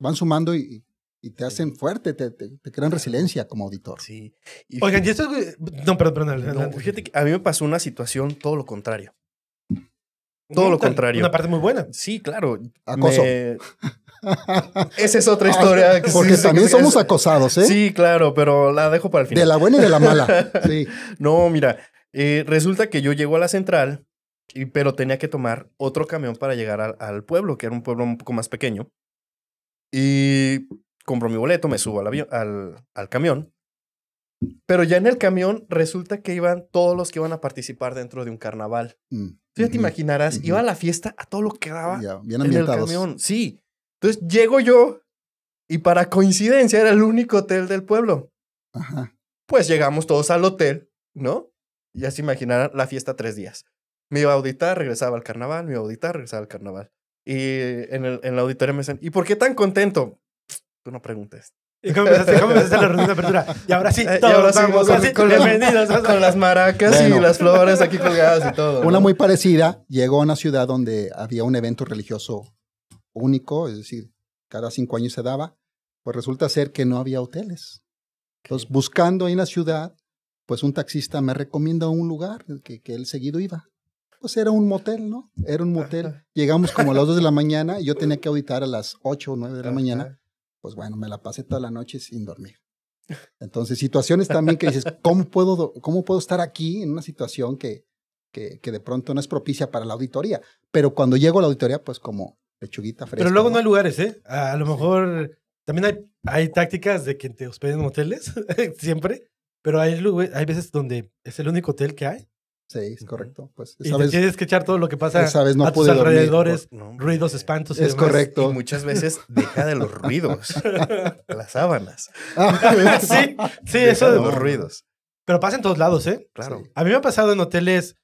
Speaker 3: van sumando y, y te hacen fuerte, te, te- te crean resiliencia como auditor.
Speaker 4: Sí. Y
Speaker 2: Oigan, y esto es... No, perdón, perdón.
Speaker 4: No, fíjate que a mí me pasó una situación todo lo contrario. todo lo contrario.
Speaker 2: Una parte muy buena.
Speaker 4: Sí, claro.
Speaker 3: Acoso.
Speaker 4: me- Esa es otra historia. que
Speaker 3: Porque
Speaker 4: sí,
Speaker 3: también somos
Speaker 4: es-
Speaker 3: acosados, ¿eh?
Speaker 4: Sí, claro, pero la dejo para el final.
Speaker 3: De la buena y de la mala. Sí.
Speaker 4: No, mira, eh, resulta que yo llego a la central, y- pero tenía que tomar otro camión para llegar al, al pueblo, que era un pueblo un poco más pequeño. Y compro mi boleto, me subo al, avión, al, al camión. Pero ya en el camión resulta que iban todos los que iban a participar dentro de un carnaval.
Speaker 3: Mm,
Speaker 4: Tú ya te imaginarás, iba a la fiesta a todo lo que daba
Speaker 3: Ya, bien
Speaker 4: en el camión. Sí. Entonces llego yo y para coincidencia era el único hotel del pueblo.
Speaker 3: Ajá.
Speaker 4: Pues llegamos todos al hotel, ¿no? Ya se imaginarán la fiesta tres días. Me iba a auditar, regresaba al carnaval, me iba a auditar, regresaba al carnaval. Y en el, en la auditoría me dicen, ¿y por qué tan contento? Tú no preguntes.
Speaker 2: ¿Y cómo empezaste, cómo empezaste la reunión de apertura? Y ahora sí,
Speaker 4: Eh, y
Speaker 2: todos
Speaker 4: ahora sí,
Speaker 2: vamos,
Speaker 4: con-
Speaker 2: así,
Speaker 4: con las-
Speaker 2: bienvenidos.
Speaker 4: Con las maracas
Speaker 3: Bueno.
Speaker 4: y las flores aquí colgadas y todo.
Speaker 3: Una
Speaker 4: ¿no?
Speaker 3: muy parecida, llegó a una ciudad donde había un evento religioso único, es decir, cada cinco años se daba, pues resulta ser que no había hoteles. Entonces, buscando ahí en la ciudad, pues un taxista me recomienda un lugar que, que él seguido iba. Pues era un motel, ¿no? Era un motel. Llegamos como a las 2 de la mañana y yo tenía que auditar a las 8 o 9 de la mañana. Pues bueno, me la pasé toda la noche sin dormir. Entonces, situaciones también que dices, ¿cómo puedo, do- cómo puedo estar aquí en una situación que, que, que de pronto no es propicia para la auditoría? Pero cuando llego a la auditoría, pues como lechuguita fresca.
Speaker 2: Pero luego no hay lugares, ¿eh? A, lo mejor también hay, hay tácticas de que te hospeden en hoteles, siempre. Pero hay, hay veces donde es el único hotel que hay.
Speaker 3: Sí, es correcto. Pues
Speaker 2: Y
Speaker 3: esa
Speaker 2: te
Speaker 3: vez,
Speaker 2: tienes que echar todo lo que pasa
Speaker 3: esa vez no
Speaker 2: a tus
Speaker 3: dormir.
Speaker 2: alrededores,
Speaker 4: No, hombre.
Speaker 2: ruidos, espantos. y
Speaker 3: Es
Speaker 2: demás.
Speaker 3: correcto.
Speaker 4: Y muchas veces deja de los ruidos. las sábanas.
Speaker 2: sí, sí,
Speaker 4: Deja
Speaker 2: eso.
Speaker 4: de los ruidos.
Speaker 2: Pero pasa en todos lados, ¿eh?
Speaker 4: Claro,
Speaker 3: Sí.
Speaker 2: A mí me ha pasado en hoteles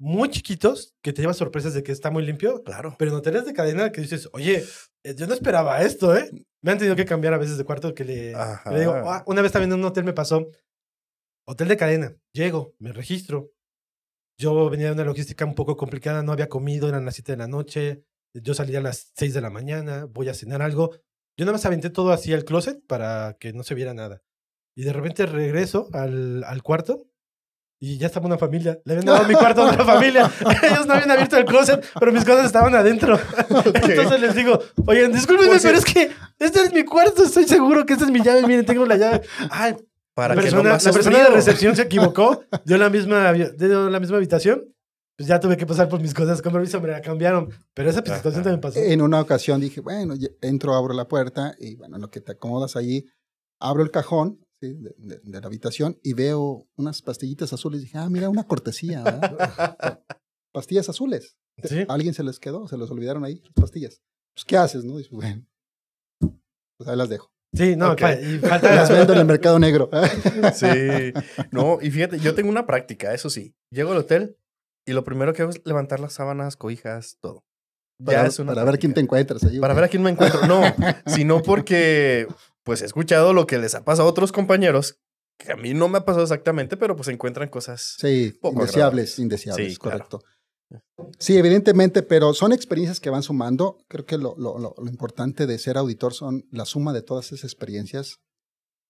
Speaker 2: muy chiquitos que te llevas sorpresas de que está muy limpio.
Speaker 4: claro.
Speaker 2: Pero en hoteles de cadena que dices, oye, eh, yo no esperaba esto, ¿eh? Me han tenido que cambiar a veces de cuarto que le,
Speaker 4: Ajá.
Speaker 2: que le digo, "Ah", una vez también en un hotel me pasó, hotel de cadena, llego, me registro. Yo venía de una logística un poco complicada, no había comido, eran las 7 de la noche, yo salía a las 6 de la mañana, voy a cenar algo. Yo nada más aventé todo así al closet para que no se viera nada. Y de repente regreso al, al cuarto y ya estaba una familia. Le habían dado mi cuarto a otra familia. Ellos no habían abierto el closet, pero mis cosas estaban adentro. Entonces les digo, oigan, discúlpenme,
Speaker 4: si-
Speaker 2: pero es que este es mi cuarto, estoy seguro que esta es mi llave. Miren, tengo la llave. Ay,
Speaker 4: Para
Speaker 2: la
Speaker 4: que
Speaker 2: persona,
Speaker 4: no
Speaker 2: la persona de recepción se equivocó, dio la misma, dio la misma habitación. Pues ya tuve que pasar por mis cosas. Con permiso, me la cambiaron. Pero esa
Speaker 4: Ajá.
Speaker 2: situación también pasó.
Speaker 3: En una ocasión dije, bueno, entro, abro la puerta y bueno, en lo que te acomodas allí, abro el cajón ¿sí? de, de- de la habitación y veo unas pastillitas azules. Dije, ah, mira, una cortesía. ¿verdad? pastillas azules.
Speaker 2: Sí.
Speaker 3: A alguien se les quedó, se les olvidaron ahí las pastillas. Pues, ¿qué haces? No? Dices, bueno, pues ahí las dejo.
Speaker 2: Sí, no,
Speaker 4: Ok.
Speaker 2: fa- y falta
Speaker 3: Las vendo en el mercado negro.
Speaker 4: Sí. No, y fíjate, yo tengo una práctica, eso sí. Llego al hotel y lo primero que hago es levantar las sábanas, cobijas, todo. Ya
Speaker 3: para
Speaker 4: es una
Speaker 3: para ver quién te encuentras allí.
Speaker 4: Para ver a quién me encuentro. No, sino porque pues he escuchado lo que les ha pasado a otros compañeros, que a mí no me ha pasado exactamente, pero pues encuentran cosas.
Speaker 3: Sí,
Speaker 4: poco
Speaker 3: indeseables,
Speaker 4: agradables.
Speaker 3: indeseables,
Speaker 4: Sí, claro.
Speaker 3: correcto. Sí, evidentemente, pero son experiencias que van sumando. Creo que lo, lo, lo, lo importante de ser auditor son la suma de todas esas experiencias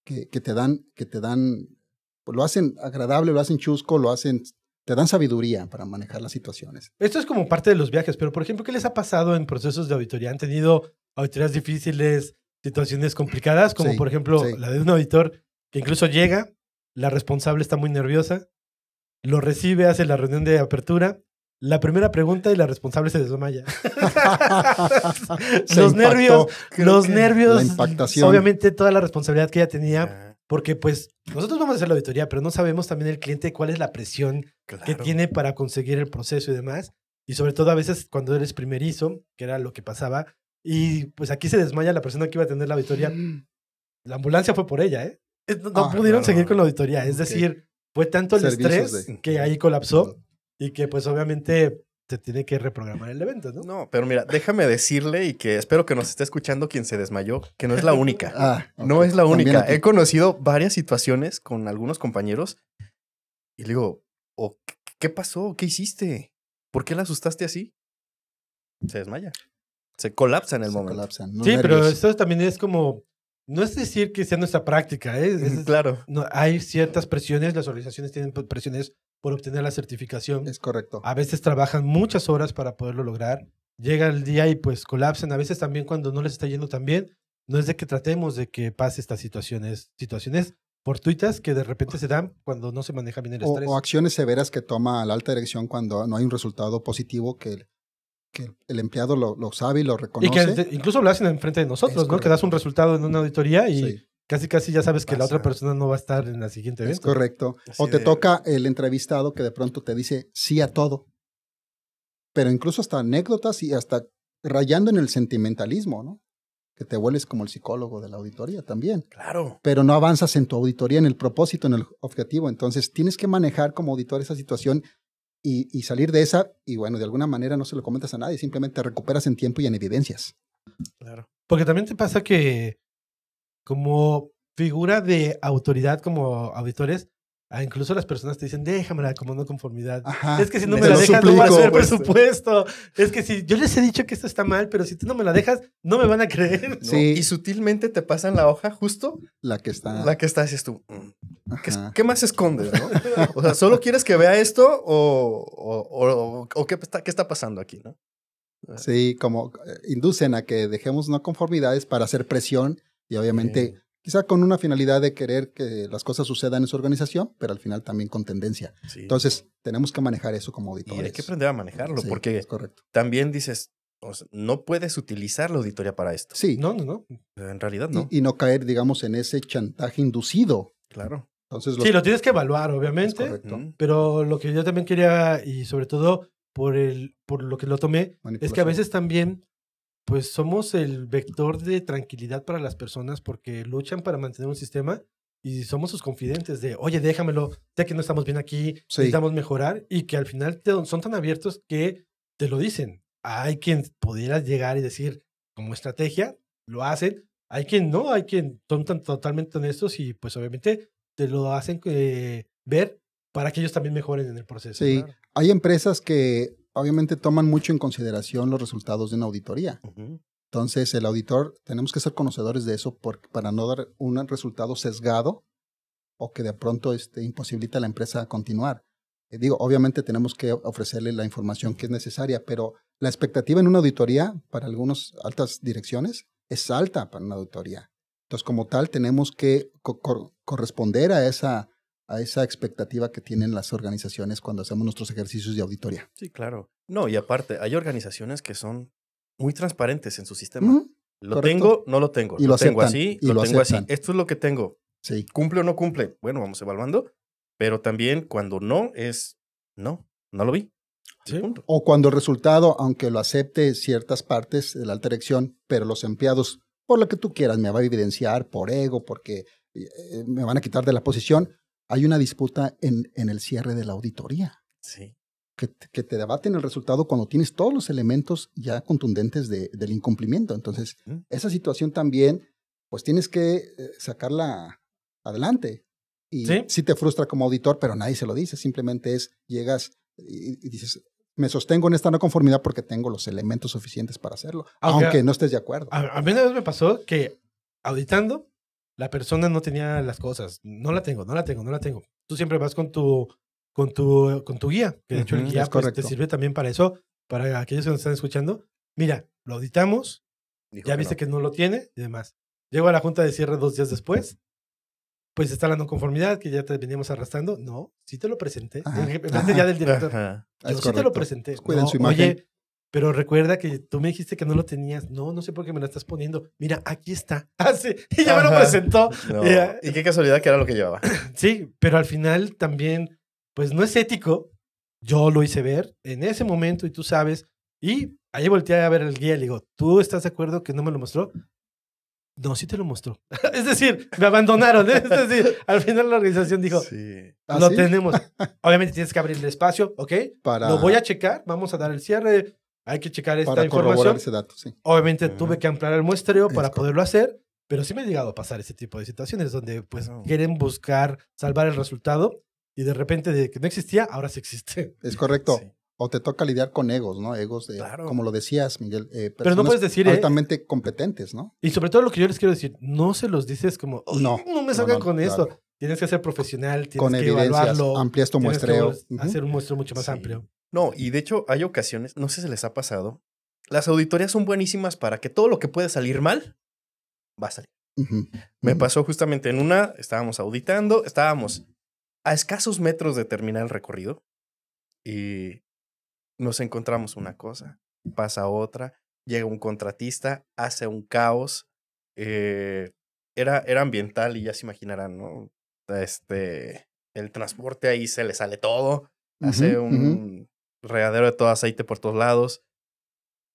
Speaker 3: que, que te dan, que te dan, pues lo hacen agradable, lo hacen chusco, lo hacen, te dan sabiduría para manejar las situaciones.
Speaker 2: Esto es como parte de los viajes, pero por ejemplo, ¿qué les ha pasado en procesos de auditoría? ¿Han tenido auditorías difíciles, situaciones complicadas? Como
Speaker 3: Sí,
Speaker 2: por ejemplo
Speaker 3: sí.
Speaker 2: la de un auditor que incluso llega, la responsable está muy nerviosa, lo recibe, hace la reunión de apertura la primera pregunta y la responsable se desmaya.
Speaker 3: Se
Speaker 2: los
Speaker 3: impactó.
Speaker 2: nervios,
Speaker 4: Creo
Speaker 2: los nervios,
Speaker 3: la impactación.
Speaker 2: obviamente toda la responsabilidad que ella tenía,
Speaker 4: Ah,
Speaker 2: porque pues nosotros vamos a hacer la auditoría, pero no sabemos también el cliente cuál es la presión que tiene para conseguir el proceso y demás. Y sobre todo a veces cuando eres primerizo, que era lo que pasaba, y pues aquí se desmaya la persona que iba a tener la auditoría. La ambulancia fue por ella, ¿eh? No, no
Speaker 3: Ah,
Speaker 2: pudieron
Speaker 4: claro.
Speaker 2: seguir con la auditoría. Es decir, fue tanto el
Speaker 3: Servicios
Speaker 2: estrés
Speaker 3: de-
Speaker 2: que ahí colapsó y que pues obviamente se tiene que reprogramar el evento, ¿no?
Speaker 4: No, pero mira, déjame decirle y que espero que nos esté escuchando quien se desmayó, que no es la única.
Speaker 3: Ah,
Speaker 4: No es la única. He conocido varias situaciones con algunos compañeros y le digo, "¿O qué- ¿qué pasó? ¿Qué hiciste? ¿Por qué la asustaste así? Se desmaya. Se colapsa en el
Speaker 3: Se
Speaker 4: momento.
Speaker 3: colapsan,
Speaker 2: Sí, pero
Speaker 3: nervios.
Speaker 2: esto también es como, no es decir que sea nuestra práctica, ¿eh? Es-
Speaker 4: Claro.
Speaker 2: no, hay ciertas presiones, las organizaciones tienen presiones por obtener la certificación.
Speaker 3: Es correcto.
Speaker 2: A veces trabajan muchas horas para poderlo lograr. Llega el día y pues colapsan. A veces también cuando no les está yendo tan bien, no es de que tratemos de que pase estas situaciones, situaciones fortuitas que de repente se dan cuando no se maneja bien el
Speaker 3: O,
Speaker 2: estrés.
Speaker 3: o acciones severas que toma la alta dirección cuando no hay un resultado positivo que, que el empleado lo, lo sabe y lo
Speaker 2: y
Speaker 3: reconoce.
Speaker 2: que te- incluso lo hacen enfrente de nosotros,
Speaker 3: Es
Speaker 2: ¿no? Que das un resultado en una auditoría y
Speaker 3: Sí,
Speaker 2: casi casi ya sabes que la otra persona no va a estar en la siguiente
Speaker 3: es
Speaker 2: evento.
Speaker 3: correcto.
Speaker 4: Así
Speaker 3: o te
Speaker 4: de-
Speaker 3: toca el entrevistado que de pronto te dice sí a todo. Pero incluso hasta anécdotas y hasta rayando en el sentimentalismo, ¿no? Que te vuelves como el psicólogo de la auditoría también.
Speaker 4: Claro.
Speaker 3: pero no avanzas en tu auditoría, en el propósito, en el objetivo. Entonces, tienes que manejar como auditor esa situación y, salir de esa. Y bueno, de alguna manera no se lo comentas a nadie, simplemente recuperas en tiempo y en evidencias.
Speaker 4: Claro.
Speaker 2: Porque también te pasa que como figura de autoridad como auditores, ah, incluso las personas te dicen, déjamela como no conformidad.
Speaker 3: Ajá.
Speaker 2: Es que si no me la dejas, no va a ser presupuesto. Es que si yo les he dicho que esto está mal, pero si tú no me la dejas, no me van a creer.
Speaker 4: ¿no?
Speaker 3: Sí.
Speaker 4: Y sutilmente te pasan la hoja justo
Speaker 3: La que está.
Speaker 4: la que está, dices tú. "Mm, ¿Qué, más escondes, no? O sea, ¿solo quieres que vea esto o, o, o- o qué, está, qué está pasando aquí, no?
Speaker 3: Sí, como eh, inducen a que dejemos no conformidades para hacer presión y obviamente quizá con una finalidad de querer que las cosas sucedan en su organización, pero al final también con tendencia.
Speaker 4: Sí.
Speaker 3: Entonces, tenemos que manejar eso como
Speaker 4: y
Speaker 3: auditores.
Speaker 4: hay que aprender a manejarlo
Speaker 3: Sí,
Speaker 4: porque
Speaker 3: es correcto.
Speaker 4: también dices, o sea, no puedes utilizar la auditoría para esto.
Speaker 3: Sí,
Speaker 2: No, no, no.
Speaker 4: En realidad
Speaker 3: y-
Speaker 4: no.
Speaker 3: y, no caer, digamos, en ese chantaje inducido.
Speaker 4: Claro.
Speaker 3: Entonces, los
Speaker 2: Sí, lo tienes que evaluar,
Speaker 3: es
Speaker 2: obviamente.
Speaker 3: correcto.
Speaker 4: Mm.
Speaker 2: Pero lo que yo también quería, y sobre todo por, el, por lo que lo tomé, es que a veces también, pues somos el vector de tranquilidad para las personas porque luchan para mantener un sistema y somos sus confidentes de, oye, déjamelo, sé que no estamos bien aquí,
Speaker 3: Sí.
Speaker 2: necesitamos mejorar y que al final te- son tan abiertos que te lo dicen. Hay quien pudiera llegar y decir, como estrategia, lo hacen. Hay quien no, hay quien son tan totalmente honestos y pues obviamente te lo hacen eh, ver para que ellos también mejoren en el proceso.
Speaker 3: Sí, hay empresas que obviamente toman mucho en consideración los resultados de una auditoría. Entonces, el auditor, tenemos que ser conocedores de eso para no dar un resultado sesgado o que de pronto este, imposibilita a la empresa a continuar. Eh, digo, obviamente tenemos que ofrecerle la información que es necesaria, pero la expectativa en una auditoría para algunas altas direcciones es alta para una auditoría. Entonces, como tal, tenemos que co- cor- corresponder a esa, a esa expectativa que tienen las organizaciones cuando hacemos nuestros ejercicios de auditoría.
Speaker 4: Sí, claro. No, y aparte, hay organizaciones que son muy transparentes en su sistema. Lo
Speaker 3: correcto.
Speaker 4: tengo, no lo tengo.
Speaker 3: Y
Speaker 4: lo,
Speaker 3: lo
Speaker 4: tengo
Speaker 3: aceptan,
Speaker 4: así,
Speaker 3: y
Speaker 4: lo,
Speaker 3: lo
Speaker 4: tengo así. Esto es lo que tengo.
Speaker 3: Sí,
Speaker 4: ¿Cumple o no cumple? Bueno, vamos evaluando. Pero también cuando no es, no, no lo vi.
Speaker 2: Sí.
Speaker 3: O cuando el resultado, aunque lo acepte ciertas partes de la alta dirección, pero los empleados, por lo que tú quieras, me va a evidenciar, por ego, porque eh, me van a quitar de la posición, hay una disputa en, en el cierre de la auditoría,
Speaker 4: Sí.
Speaker 3: que, te- que te debaten el resultado cuando tienes todos los elementos ya contundentes de- del incumplimiento. Entonces, esa situación también, pues tienes que eh, sacarla adelante. Y
Speaker 2: Sí.
Speaker 3: sí. te frustra como auditor, pero nadie se lo dice, simplemente es, llegas y, y dices, me sostengo en esta no conformidad porque tengo los elementos suficientes para hacerlo,
Speaker 2: Aunque-
Speaker 3: aunque no estés de acuerdo.
Speaker 2: A, a mí una vez me pasó que auditando, la persona no tenía las cosas. No la tengo, no la tengo, no la tengo. Tú siempre vas con tu, con tu, con tu guía, que de hecho el guía
Speaker 3: es
Speaker 2: pues, te sirve también para eso, para aquellos que nos están escuchando. Mira, lo auditamos,
Speaker 4: Dijo
Speaker 2: ya
Speaker 4: que
Speaker 2: viste
Speaker 4: no.
Speaker 2: que no lo tiene y demás. Llego a la junta de cierre dos días después pues está la no conformidad que ya te veníamos arrastrando. No, sí te lo presenté.
Speaker 3: Ajá.
Speaker 2: Ya del director.
Speaker 4: Ajá.
Speaker 2: Yo
Speaker 3: Es
Speaker 2: sí te lo presenté.
Speaker 3: Pues cuiden
Speaker 2: No,
Speaker 3: su imagen.
Speaker 2: Oye, pero recuerda que tú me dijiste que no lo tenías. No, no sé por qué me la estás poniendo. Mira, aquí está. Ah, sí. Y ya me lo
Speaker 4: Ajá.
Speaker 2: presentó.
Speaker 4: No. Y qué casualidad que era lo que llevaba.
Speaker 2: Sí, pero al final también, pues no es ético. Yo lo hice ver en ese momento y tú sabes. Y ahí volteé a ver al guía y le digo, ¿tú estás de acuerdo que no me lo mostró? No, sí te lo mostró. es decir, me abandonaron. ¿eh? Es decir, al final la organización dijo,
Speaker 4: Sí.
Speaker 3: ¿Ah,
Speaker 2: lo
Speaker 3: sí?
Speaker 2: tenemos. Obviamente tienes que abrir el espacio, ¿ok?
Speaker 3: Para,
Speaker 2: Lo voy a checar, vamos a dar el cierre. Hay que checar esta
Speaker 3: para
Speaker 2: información.
Speaker 3: ese dato, sí.
Speaker 2: Obviamente tuve que ampliar el muestreo
Speaker 3: Es
Speaker 2: para
Speaker 3: correcto.
Speaker 2: poderlo hacer, pero sí me ha llegado a pasar ese tipo de situaciones donde pues
Speaker 4: Bueno.
Speaker 2: quieren buscar salvar el resultado y de repente de que no existía, ahora sí existe.
Speaker 3: Es correcto.
Speaker 4: Sí.
Speaker 3: O te toca lidiar con egos, ¿no? Egos de,
Speaker 4: Claro.
Speaker 3: como lo decías, Miguel. eh,
Speaker 2: Pero no
Speaker 3: personas
Speaker 2: puedes decir, ¿eh?
Speaker 3: altamente competentes, ¿no?
Speaker 2: Y sobre todo lo que yo les quiero decir, no se los dices como, "Uy,
Speaker 3: No,
Speaker 2: no, me
Speaker 3: no,
Speaker 2: salgan
Speaker 3: no,
Speaker 2: con
Speaker 3: claro.
Speaker 2: esto. Tienes que ser profesional, tienes
Speaker 3: Con
Speaker 2: que
Speaker 3: evidencias,
Speaker 2: evaluarlo.
Speaker 3: amplías tu muestreo.
Speaker 2: vol-
Speaker 3: Ujú.
Speaker 2: hacer un muestreo mucho más
Speaker 4: Sí.
Speaker 2: amplio.
Speaker 4: No, y de hecho hay ocasiones, no sé si les ha pasado, las auditorías son buenísimas para que todo lo que puede salir mal, va a salir. Me pasó justamente en una, estábamos auditando, estábamos a escasos metros de terminar el recorrido y nos encontramos una cosa, pasa otra, llega un contratista, hace un caos, eh, era, era ambiental y ya se imaginarán, ¿no? Este, el transporte ahí se le sale todo, hace un regadero de todo aceite por todos lados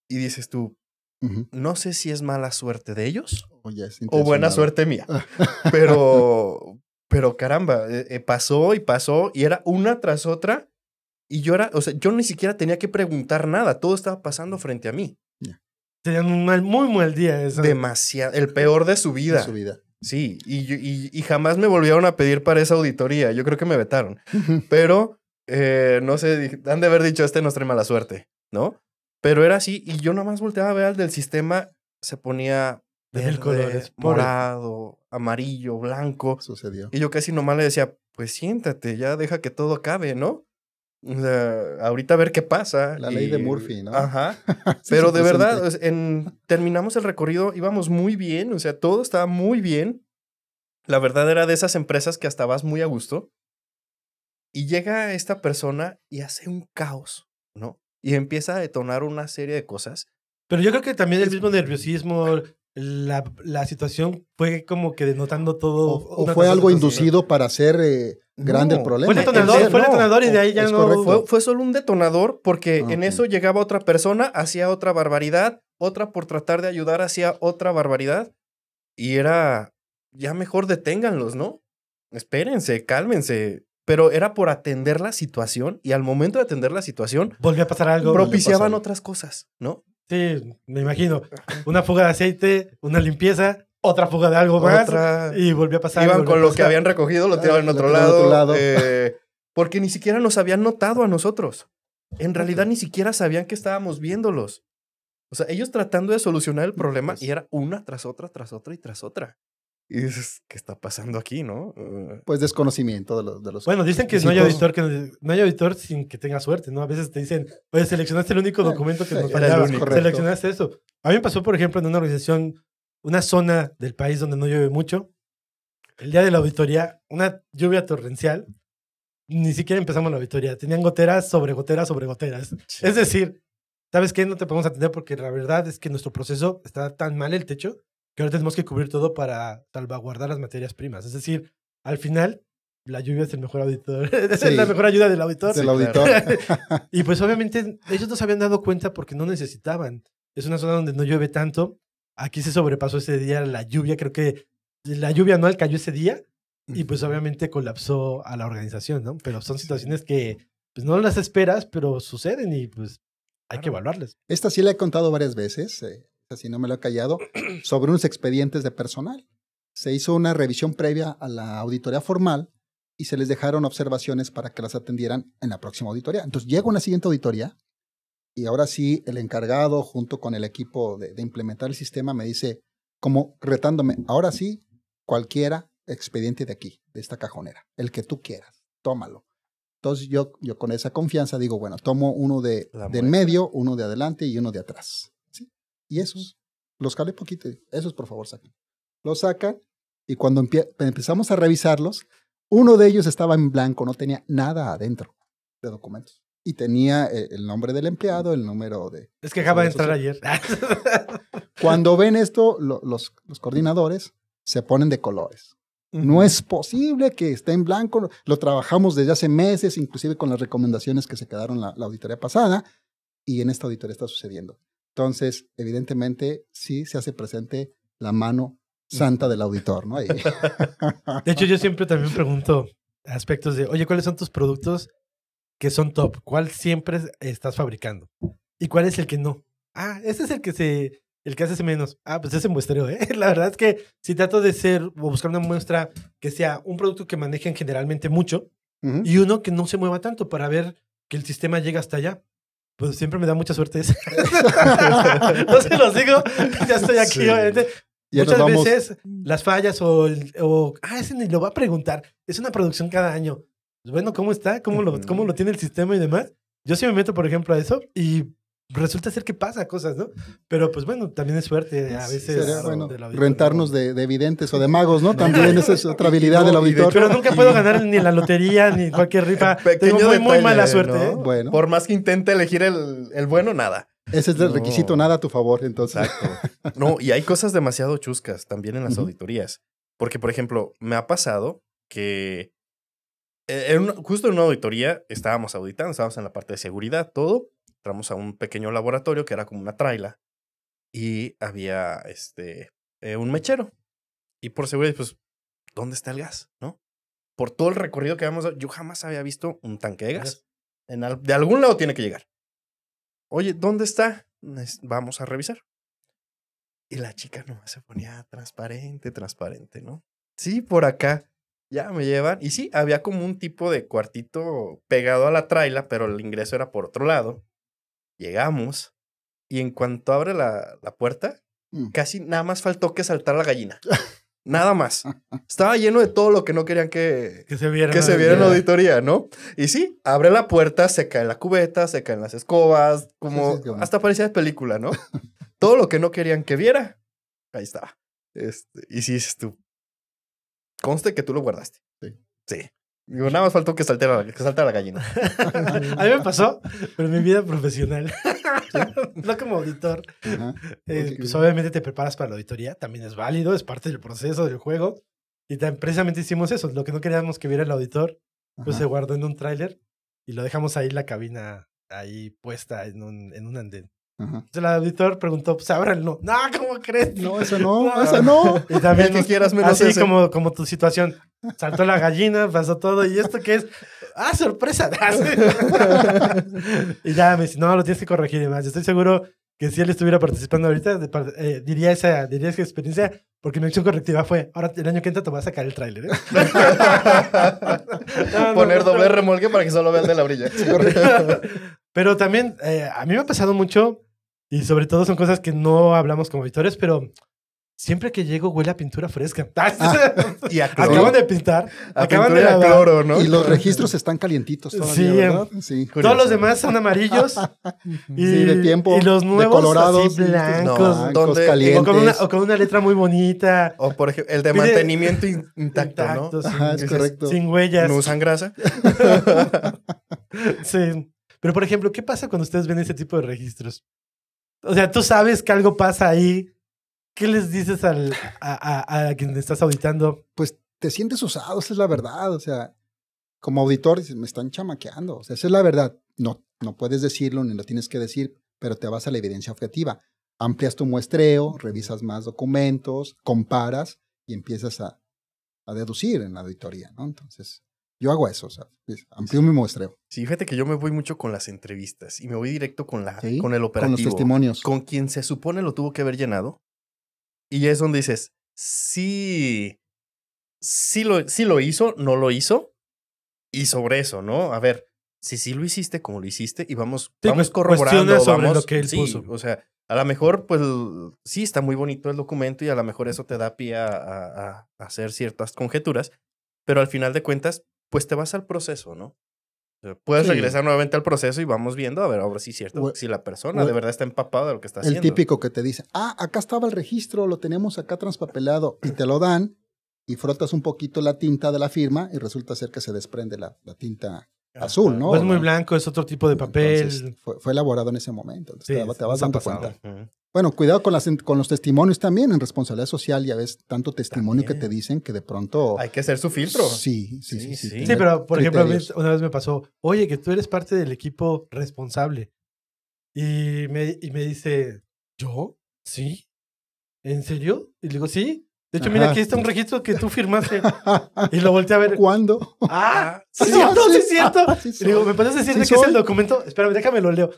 Speaker 4: y dices tú,
Speaker 3: ujú.
Speaker 4: no sé si es mala suerte de ellos
Speaker 3: Oye, es
Speaker 4: o buena suerte mía. Pero, pero caramba, eh, eh, pasó y pasó y era una tras otra. Y yo era, o sea, yo ni siquiera tenía que preguntar nada, todo estaba pasando frente a mí.
Speaker 2: Tenían un mal, muy mal día. Eso.
Speaker 4: Demasiado, el peor de su
Speaker 3: de
Speaker 4: vida.
Speaker 3: su vida.
Speaker 4: Sí, y, y, y jamás me volvieron a pedir para esa auditoría. Yo creo que me vetaron. Pero, eh, no sé, han de haber dicho, este nos trae mala suerte, ¿no? Pero era así, y yo nada más volteaba a ver al del sistema, se ponía
Speaker 2: De
Speaker 4: verde,
Speaker 2: colores,
Speaker 4: morado, amarillo, blanco.
Speaker 3: Sucedió.
Speaker 4: Y yo casi nomás le decía, pues siéntate, ya deja que todo acabe, ¿no? O sea, ahorita a ver qué pasa.
Speaker 3: La ley de Murphy, ¿no?
Speaker 4: Ajá. Pero de verdad, en, terminamos el recorrido, íbamos muy bien, o sea, todo estaba muy bien. La verdad era de esas empresas que hasta vas muy a gusto. Y llega esta persona y hace un caos, ¿no? Y empieza a detonar una serie de cosas.
Speaker 2: Pero yo creo que también el mismo nerviosismo, la, la situación fue como que denotando todo.
Speaker 3: O, fue algo inducido para hacer eh, grande
Speaker 4: No.
Speaker 3: el problema.
Speaker 2: Fue detonador,
Speaker 4: no,
Speaker 2: fue el detonador y de ahí ya no.
Speaker 4: Fue, fue solo un detonador porque
Speaker 3: Ah,
Speaker 4: en eso llegaba otra persona, hacía otra barbaridad, otra por tratar de ayudar hacía otra barbaridad. Y era, ya mejor deténganlos, ¿no? Espérense, cálmense. Pero era por atender la situación y al momento de atender la situación
Speaker 2: Volvió a pasar algo.
Speaker 3: Pro-
Speaker 4: propiciaban otras cosas, ¿no?
Speaker 2: Sí, me imagino. Una fuga de aceite, una limpieza, otra fuga de algo más.
Speaker 4: Otra...
Speaker 2: Y volvió a pasar.
Speaker 4: Iban con lo que habían recogido, lo
Speaker 3: Ah,
Speaker 4: tiraban en otro lado.
Speaker 3: otro lado.
Speaker 4: eh, porque ni siquiera nos habían notado a nosotros. En realidad ni siquiera sabían que estábamos viéndolos. O sea, ellos tratando de solucionar el problema
Speaker 3: Pues-
Speaker 4: y era una tras otra, tras otra y tras otra. Y dices, ¿qué está pasando aquí, no? Eh,
Speaker 3: Pues desconocimiento de los, de los
Speaker 2: Bueno, dicen que no hay auditor que no hay auditor sin que tenga suerte, ¿no? A veces te dicen, oye, seleccionaste el único
Speaker 3: Bueno,
Speaker 2: documento que
Speaker 3: sí,
Speaker 2: nos.
Speaker 3: Correcto.
Speaker 2: Seleccionaste eso. A mí me pasó, por ejemplo, en una organización, una zona del país donde no llueve mucho. El día de la auditoría, una lluvia torrencial. Ni siquiera empezamos la auditoría. Tenían goteras sobre goteras sobre goteras. Es decir, ¿sabes qué? No te podemos atender porque la verdad es que nuestro proceso está tan mal el techo que ahora tenemos que cubrir todo para salvaguardar las materias primas. Es decir, al final, la lluvia es el mejor auditor. es
Speaker 3: Sí.
Speaker 2: la mejor ayuda del auditor.
Speaker 3: del
Speaker 4: Sí,
Speaker 3: auditor.
Speaker 2: Y pues obviamente ellos no se habían dado cuenta porque no necesitaban. Es una zona donde no llueve tanto. Aquí se sobrepasó ese día la lluvia. Creo que la lluvia anual cayó ese día y pues obviamente colapsó a la organización, ¿no? Pero son situaciones que pues no las esperas, pero suceden y pues hay que
Speaker 4: Claro.
Speaker 2: evaluarlas.
Speaker 3: Esta sí la he contado varias veces, eh, sí no me lo he callado, sobre unos expedientes de personal. Se hizo una revisión previa a la auditoría formal y se les dejaron observaciones para que las atendieran en la próxima auditoría. Entonces llega una siguiente auditoría y ahora sí el encargado junto con el equipo de, de implementar el sistema me dice, como retándome, ahora sí, cualquiera expediente de aquí, de esta cajonera, el que tú quieras, tómalo. Entonces yo, yo con esa confianza digo, bueno, tomo uno de, de en medio, uno de adelante y uno de atrás. Y esos, los calé poquito. Esos, por favor, saquen. Los sacan Y cuando empezamos a revisarlos, uno de ellos estaba en blanco, no tenía nada adentro de documentos. Y tenía eh, el nombre del empleado, el número de...
Speaker 2: Es que acaba de entrar ayer.
Speaker 3: Cuando ven esto, los, los coordinadores se ponen de colores. No es posible que esté en blanco. Lo trabajamos desde hace meses, inclusive con las recomendaciones que se quedaron la, la auditoría pasada, y en esta auditoría está sucediendo. Entonces, evidentemente, sí se hace presente la mano santa del auditor, ¿no?
Speaker 2: De hecho, yo siempre también pregunto aspectos de, oye, ¿cuáles son tus productos que son top? ¿Cuál siempre estás fabricando? ¿Y cuál es el que no? Ah, ese es el que se el que hace menos. Ah, pues ese muestreo, ¿eh? La verdad es que si trato de ser o buscar una muestra que sea un producto que manejen generalmente mucho y uno que no se mueva tanto para ver que el sistema llega hasta allá. Pues siempre me da mucha suerte ese. no se los digo, ya estoy aquí, obviamente. Muchas veces las fallas o, o, ah, ese ni lo va a preguntar. Es una producción cada año. Pues bueno, ¿cómo está? ¿Cómo lo, ¿Cómo lo tiene el sistema y demás? Yo sí me meto, por ejemplo, a eso y resulta ser que pasa cosas, ¿no? Pero pues bueno, también es suerte a veces.
Speaker 3: rentarnos de, evidentes o de magos, ¿no? También esa es otra habilidad del auditor.
Speaker 2: Pero nunca puedo ganar ni la lotería ni cualquier rifa. Tengo muy, muy mala suerte. ¿eh?
Speaker 4: Bueno. Por más que intente elegir el, el bueno, nada.
Speaker 3: Ese es el requisito, nada a tu favor, entonces.
Speaker 4: Exacto. No, y hay cosas demasiado chuscas también en las auditorías. Porque, por ejemplo, me ha pasado que eh, justo en una auditoría estábamos auditando, estábamos en la parte de seguridad, todo, entramos a un pequeño laboratorio que era como una traila y había este, eh, un mechero. Y por seguridad, pues, ¿dónde está el gas? ¿No? Por todo el recorrido que habíamos yo jamás había visto un tanque de gas. En de algún lado tiene que llegar. Oye, ¿dónde está? Vamos a revisar. Y la chica nomás se ponía transparente, transparente, ¿no? Sí, por acá. Ya me llevan. Y sí, había como un tipo de cuartito pegado a la traila, pero el ingreso era por otro lado. Llegamos y en cuanto abre la, la puerta, mm. casi nada más faltó que saltar la gallina. Nada más. Estaba lleno de todo lo que no querían que,
Speaker 2: que se viera,
Speaker 4: que se viera en la auditoría, ¿no? Y sí, abre la puerta, se cae la cubeta, se caen las escobas, como hasta parecía de película, ¿no? todo lo que no querían que viera, ahí estaba. Este, y sí, dices tú, conste que tú lo guardaste. Sí. Sí. Digo, nada más faltó que saltara, que la gallina.
Speaker 2: a mí me pasó, pero en mi vida profesional, no como auditor. Eh, pues obviamente te preparas para la auditoría, también es válido, es parte del proceso del juego. Y precisamente hicimos eso, lo que no queríamos que viera el auditor, pues se guardó en un tráiler y lo dejamos ahí la cabina ahí puesta en un, en un andén. Entonces el auditor preguntó, pues ábranlo. No, ¿cómo crees?
Speaker 3: No, eso no, eso no.
Speaker 2: Y también que quieras menos así como, como tu situación. Saltó la gallina, pasó todo. ¿Y esto qué es? ¡Ah, sorpresa! y ya me dice, no, lo tienes que corregir y más. Yo estoy seguro que si él estuviera participando ahorita, eh, diría, esa, diría esa experiencia, porque mi acción correctiva fue, ahora el año que entra te voy a sacar el tráiler. ¿eh?
Speaker 4: Poner doble remolque para que solo vean de la brilla.
Speaker 2: Pero también, eh, a mí me ha pasado mucho y sobre todo son cosas que no hablamos como auditores, pero siempre que llego huele a pintura fresca. Ah, y a cloro. Acaban de pintar. acaban de
Speaker 3: cloro, ¿no? Y los registros están calientitos todavía, sí, ¿verdad?
Speaker 2: Sí. Todos los demás son amarillos.
Speaker 3: y, sí, de tiempo.
Speaker 2: Y los nuevos de colorados, blancos.
Speaker 3: No, calientes.
Speaker 2: O con, una, o con, una, letra muy bonita.
Speaker 4: O por ejemplo, el de mantenimiento intacto, ¿no?
Speaker 3: Sin, es correcto.
Speaker 2: Sin huellas.
Speaker 4: No usan grasa.
Speaker 2: sí. Pero, por ejemplo, ¿qué pasa cuando ustedes ven ese tipo de registros? O sea, tú sabes que algo pasa ahí. ¿Qué les dices al, a, a, quien estás auditando?
Speaker 3: Pues te sientes usado, esa es la verdad. O sea, como auditor dices, me están chamaqueando. O sea, esa es la verdad. No, no puedes decirlo ni lo tienes que decir, pero te vas a la evidencia objetiva. Amplias tu muestreo, revisas más documentos, comparas y empiezas a, a deducir en la auditoría, ¿no? Entonces, yo hago eso, o sea, amplío mi muestreo.
Speaker 4: Sí, fíjate que yo me voy mucho con las entrevistas y me voy directo con, la, con el operativo.
Speaker 3: Con los testimonios.
Speaker 4: Con quien se supone lo tuvo que haber llenado. Y es donde dices, sí, sí lo, sí lo hizo, no lo hizo. Y sobre eso, ¿no? A ver, si sí lo hiciste, como lo hiciste, y vamos, vamos pues, corroborando.
Speaker 2: sobre
Speaker 4: vamos,
Speaker 2: lo que él puso.
Speaker 4: O sea, a lo mejor, pues, sí está muy bonito el documento y a lo mejor eso te da pie a, a hacer ciertas conjeturas, pero al final de cuentas, pues te vas al proceso, ¿no? Puedes regresar nuevamente al proceso y vamos viendo, a ver, ahora sí es cierto, si la persona de verdad está empapada de lo que está haciendo.
Speaker 3: El típico que te dice, ah, acá estaba el registro, lo tenemos acá transpapelado y te lo dan y frotas un poquito la tinta de la firma y resulta ser que se desprende la, la tinta azul, ¿no?
Speaker 2: Es muy blanco, es otro tipo de papel.
Speaker 3: Entonces, fue, fue elaborado en ese momento. Entonces,
Speaker 2: Sí,
Speaker 3: te, te vas dando cuenta. Bueno, cuidado con, las, con los testimonios también. En responsabilidad social ya ves tanto testimonio que
Speaker 4: También.
Speaker 3: te dicen que de pronto...
Speaker 4: Hay que hacer su filtro.
Speaker 3: Sí, sí, sí.
Speaker 4: Sí,
Speaker 3: sí,
Speaker 4: sí.
Speaker 2: Sí, pero por ejemplo,
Speaker 3: criterios.
Speaker 2: una vez me pasó, oye, que tú eres parte del equipo responsable. Y me, y me dice, ¿yo? ¿Sí? ¿En serio? Y le digo, sí. De hecho, mira,
Speaker 3: Ajá.
Speaker 2: aquí está un registro que tú firmaste. Y lo volteé a ver.
Speaker 3: ¿Cuándo?
Speaker 2: ¡Ah!
Speaker 4: Sí,
Speaker 2: ¡Sí, cierto, sí, es cierto!
Speaker 3: Sí
Speaker 2: Y le digo. ¿me puedes decir
Speaker 3: Sí
Speaker 2: de qué es el documento? Espérame, déjame lo leo.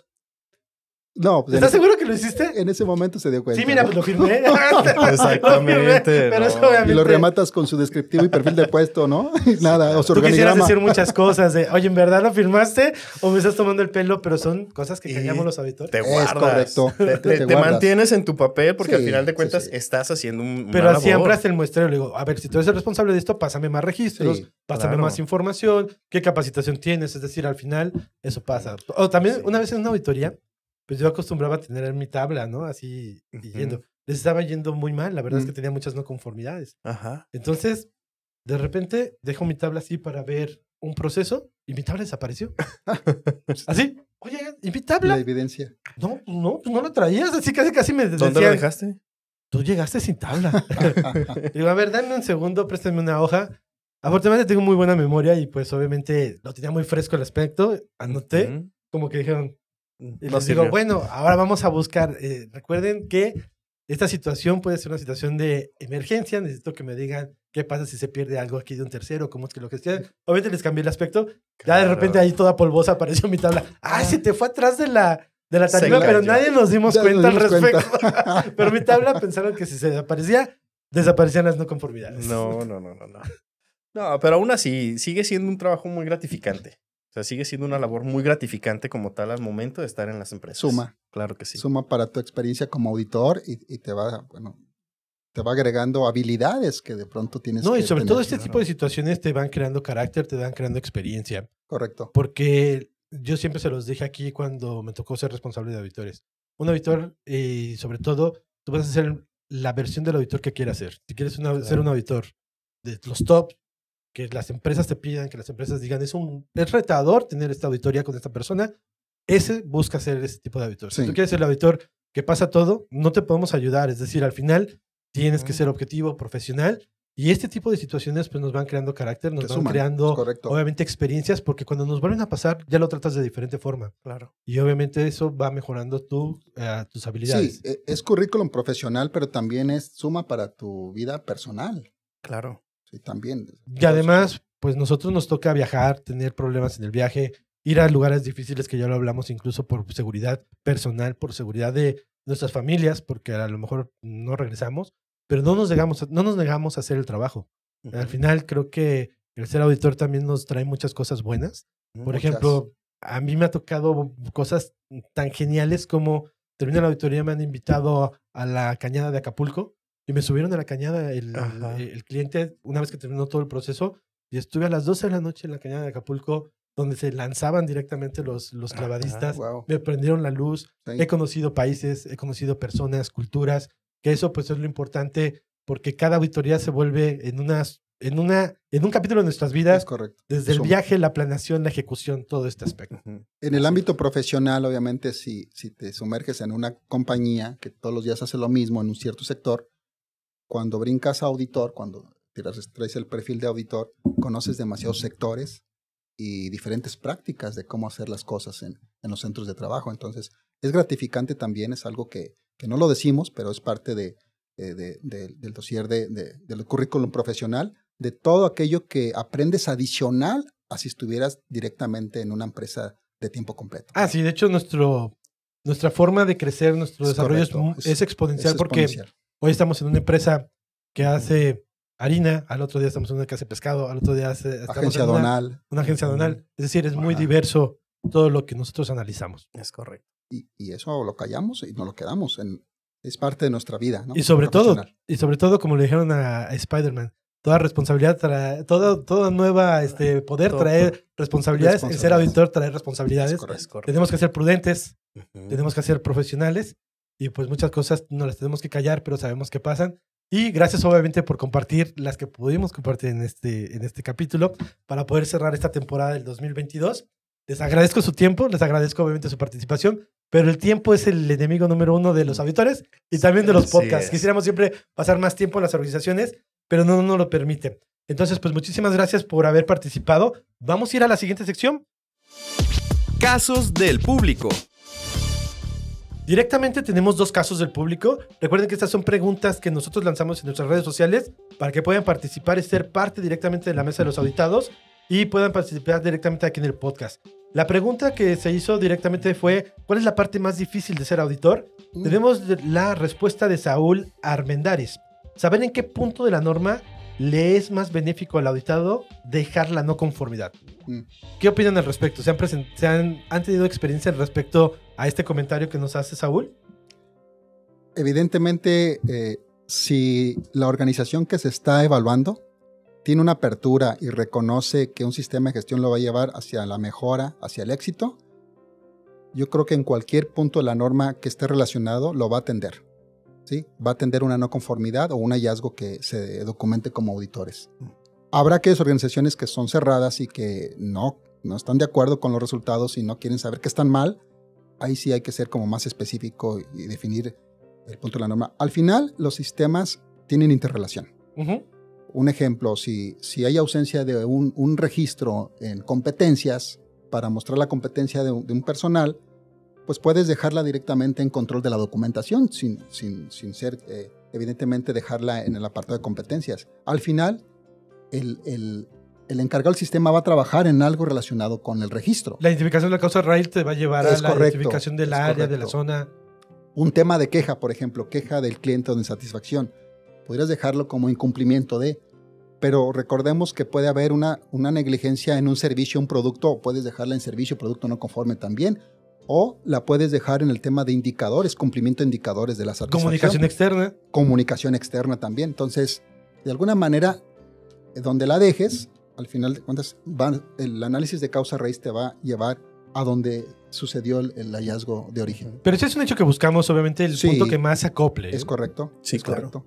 Speaker 3: No, pues
Speaker 2: ¿Estás
Speaker 3: ese,
Speaker 2: seguro que lo hiciste?
Speaker 3: en ese momento se dio cuenta.
Speaker 2: Sí, mira, pues lo firmé.
Speaker 4: Exactamente,
Speaker 2: Lo firmé, Pero
Speaker 4: no.
Speaker 2: eso
Speaker 3: Y lo rematas con su descriptivo y perfil de puesto, ¿no? Nada, o su
Speaker 2: Tú quisieras decir muchas cosas de, oye, ¿en verdad lo firmaste? ¿O me estás tomando el pelo? Pero son cosas que callamos los auditores.
Speaker 4: Te
Speaker 3: Es
Speaker 4: guardas.
Speaker 3: correcto.
Speaker 4: Te,
Speaker 3: Te-
Speaker 4: te-
Speaker 3: te
Speaker 4: te
Speaker 3: guardas.
Speaker 4: mantienes en tu papel porque al final de cuentas
Speaker 3: sí.
Speaker 4: estás haciendo un. una
Speaker 2: Pero
Speaker 4: labor.
Speaker 2: siempre hasta el muestreo le digo, a ver, si tú eres el responsable de esto, pásame más registros,
Speaker 3: Sí,
Speaker 2: pásame
Speaker 4: claro.
Speaker 2: más información, qué capacitación tienes, es decir, al final eso pasa. O también
Speaker 4: Sí.
Speaker 2: una vez en una auditoría, pues yo acostumbraba a tener mi tabla, ¿no? Así y
Speaker 4: Ujú.
Speaker 2: yendo. Les estaba yendo muy mal, la verdad es que
Speaker 3: Mm.
Speaker 2: tenía muchas no conformidades.
Speaker 4: Ajá.
Speaker 2: Entonces, de repente, dejo mi tabla así para ver un proceso y mi tabla desapareció. así, oye, ¿y mi
Speaker 3: La
Speaker 2: tabla?
Speaker 3: evidencia.
Speaker 2: No, no, pues no la traías, así casi casi me
Speaker 4: ¿Dónde
Speaker 2: decían,
Speaker 4: dejaste?
Speaker 2: tú llegaste sin tabla. Digo, a ver, dame un segundo, préstame una hoja. Afortunadamente tengo muy buena memoria y pues obviamente lo tenía muy fresco el aspecto. Anoté,
Speaker 4: Ujú.
Speaker 2: como que dijeron, y
Speaker 4: No
Speaker 2: les digo, bueno, ahora vamos a buscar. eh, recuerden que esta situación puede ser una situación de emergencia. Necesito que me digan qué pasa si se pierde algo aquí de un tercero, cómo es que lo gestionan. Obviamente les cambié el aspecto. Ya de
Speaker 4: Claro.
Speaker 2: repente ahí toda polvosa apareció mi tabla. ¡Ay,
Speaker 4: Ah.
Speaker 2: se te fue atrás de la, de la
Speaker 4: Se
Speaker 2: tarima! Pero
Speaker 4: cayó.
Speaker 2: nadie nos dimos
Speaker 3: Ya nos
Speaker 2: cuenta al
Speaker 3: dimos
Speaker 2: respecto.
Speaker 3: cuenta.
Speaker 2: pero mi tabla pensaron que si se desaparecía, desaparecían las no conformidades.
Speaker 4: No, no, no, no, no. No, pero aún así sigue siendo un trabajo muy gratificante. O sea, sigue siendo una labor muy gratificante como tal al momento de estar en las empresas.
Speaker 3: Suma.
Speaker 4: Claro que sí.
Speaker 3: Suma para tu experiencia como auditor y, y te va, bueno, te va agregando habilidades que de pronto tienes
Speaker 2: No,
Speaker 3: que
Speaker 2: y sobre
Speaker 3: tener.
Speaker 2: todo este tipo de situaciones te van creando carácter, te van creando experiencia.
Speaker 3: Correcto.
Speaker 2: Porque yo siempre se los dije aquí cuando me tocó ser responsable de auditores. Un auditor, y sobre todo, tú vas a ser la versión del auditor que quieras ser. Si quieres una- ser un auditor de los top, que las empresas te pidan, que las empresas digan, es, un, es retador tener esta auditoría con esta persona, ese busca ser ese tipo de auditor. Si
Speaker 3: Sí.
Speaker 2: tú quieres ser el auditor que pasa todo, no te podemos ayudar. Es decir, al final tienes que
Speaker 4: Ujú.
Speaker 2: ser objetivo, profesional. Y este tipo de situaciones pues nos van creando carácter, nos
Speaker 3: Que
Speaker 2: van
Speaker 3: suman,
Speaker 2: creando obviamente experiencias, porque cuando nos vuelven a pasar ya lo tratas de diferente forma.
Speaker 4: Claro.
Speaker 2: Y obviamente eso va mejorando tú, eh, tus habilidades.
Speaker 3: Sí, e- es currículum profesional, pero también es suma para tu vida personal.
Speaker 4: Claro.
Speaker 3: Sí, también.
Speaker 2: Y además, pues nosotros nos toca viajar, tener problemas en el viaje, ir a lugares difíciles que ya lo hablamos incluso por seguridad personal, por seguridad de nuestras familias, porque a lo mejor no regresamos, pero no nos negamos, a- no nos negamos a hacer el trabajo. Al final creo que el ser auditor también nos trae muchas cosas buenas. Por
Speaker 3: Muchas.
Speaker 2: ejemplo, a mí me ha tocado cosas tan geniales como termina la auditoría, me han invitado a la cañada de Acapulco y me subieron a la cañada el, el- el cliente una vez que terminó todo el proceso y estuve a las 12 de la noche en la cañada de Acapulco donde se lanzaban directamente los, los clavadistas.
Speaker 3: Wow.
Speaker 2: Me prendieron la luz,
Speaker 3: Sí,
Speaker 2: he conocido países, he conocido personas, culturas, que eso pues es lo importante porque cada auditoría se vuelve en unas en una en un capítulo de nuestras
Speaker 3: es
Speaker 2: vidas
Speaker 3: correcto.
Speaker 2: desde el viaje, la planeación, la ejecución, todo este aspecto.
Speaker 3: En el ámbito profesional, obviamente, si, si te sumerges en una compañía que todos los días hace lo mismo en un cierto sector, cuando brincas a auditor, cuando traes el perfil de auditor, conoces demasiados sectores y diferentes prácticas de cómo hacer las cosas en, en los centros de trabajo. Entonces, es gratificante también, es algo que, que no lo decimos, pero es parte de, eh, de- de- del dossier de, de- del currículum profesional, de todo aquello que aprendes adicional a si estuvieras directamente en una empresa de tiempo completo.
Speaker 2: Ah, sí, de hecho nuestro nuestra forma de crecer, nuestro
Speaker 3: Es
Speaker 2: desarrollo es,
Speaker 3: correcto, es-
Speaker 2: es exponencial
Speaker 3: Es
Speaker 2: porque
Speaker 3: exponencial.
Speaker 2: Hoy estamos en una empresa que hace harina, al otro día estamos en una que hace pescado, al otro día hace,
Speaker 3: Agencia
Speaker 2: en una,
Speaker 3: donal.
Speaker 2: una agencia donal. Es decir, es muy
Speaker 3: Ajá.
Speaker 2: diverso todo lo que nosotros analizamos.
Speaker 4: Es correcto.
Speaker 3: Y, y eso lo callamos y no lo quedamos. En, es parte de nuestra vida. ¿no?
Speaker 2: Y sobre todo, y sobre todo, como le dijeron a, a Spider-Man, toda responsabilidad trae, toda, toda nueva este, poder traer responsabilidades. El ser auditor trae responsabilidades.
Speaker 3: Es correcto.
Speaker 4: Es correcto.
Speaker 2: Tenemos que ser prudentes,
Speaker 4: Ujú.
Speaker 2: tenemos que ser profesionales y pues muchas cosas no las tenemos que callar, pero sabemos que pasan. Y gracias obviamente por compartir las que pudimos compartir en este, en este capítulo para poder cerrar esta temporada del 2022. Les agradezco su tiempo, les agradezco obviamente su participación, pero el tiempo es el enemigo número uno de los auditores y también de los podcasts. Quisiéramos siempre pasar más tiempo en las organizaciones, pero no nos lo permite. Entonces, pues muchísimas gracias por haber participado. Vamos a ir a la siguiente sección.
Speaker 1: Casos del público.
Speaker 2: Directamente tenemos dos casos del público. Recuerden que estas son preguntas que nosotros lanzamos en nuestras redes sociales para que puedan participar y ser parte directamente de la mesa de los auditados y puedan participar directamente aquí en el podcast. La pregunta que se hizo directamente fue, ¿cuál es la parte más difícil de ser auditor? Mm. Tenemos la respuesta de Saúl Armendaris. Saber en qué punto de la norma le es más benéfico al auditado dejar la no conformidad. Mm. ¿Qué opinan al respecto? ¿Se han, han, tenido experiencia al respecto a este comentario que nos hace Saúl?
Speaker 3: Evidentemente, eh, si la organización que se está evaluando tiene una apertura y reconoce que un sistema de gestión lo va a llevar hacia la mejora, hacia el éxito, yo creo que en cualquier punto de la norma que esté relacionado lo va a atender. ¿sí? Va a atender una no conformidad o un hallazgo que se documente como auditores. Habrá aquellas organizaciones que son cerradas y que no, no están de acuerdo con los resultados y no quieren saber que están mal. Ahí sí hay que ser como más específico y definir el punto de la norma. Al final, los sistemas tienen interrelación. Un ejemplo, si, si hay ausencia de un, registro en competencias para mostrar la competencia de un, personal, pues puedes dejarla directamente en control de la documentación sin, sin, sin ser, eh, evidentemente, dejarla en el apartado de competencias. Al final, el, el, el, encargado del sistema va a trabajar en algo relacionado con el registro.
Speaker 2: La identificación de la causa raíz te va a llevar a la identificación del área, de la zona.
Speaker 3: Un tema de queja, por ejemplo, queja del cliente o de insatisfacción podrías dejarlo como incumplimiento de, pero recordemos que puede haber una, una negligencia en un servicio, un producto, o puedes dejarla en servicio, producto no conforme también, o la puedes dejar en el tema de indicadores, cumplimiento de indicadores de la satisfacción.
Speaker 2: Comunicación externa.
Speaker 3: Comunicación externa también. Entonces, de alguna manera, donde la dejes, al final de cuentas, el análisis de causa raíz te va a llevar a donde sucedió el, hallazgo de origen.
Speaker 2: Pero ese es un hecho que buscamos, obviamente, el punto que más acople.
Speaker 3: Es correcto.
Speaker 4: Sí,
Speaker 3: es
Speaker 4: correcto.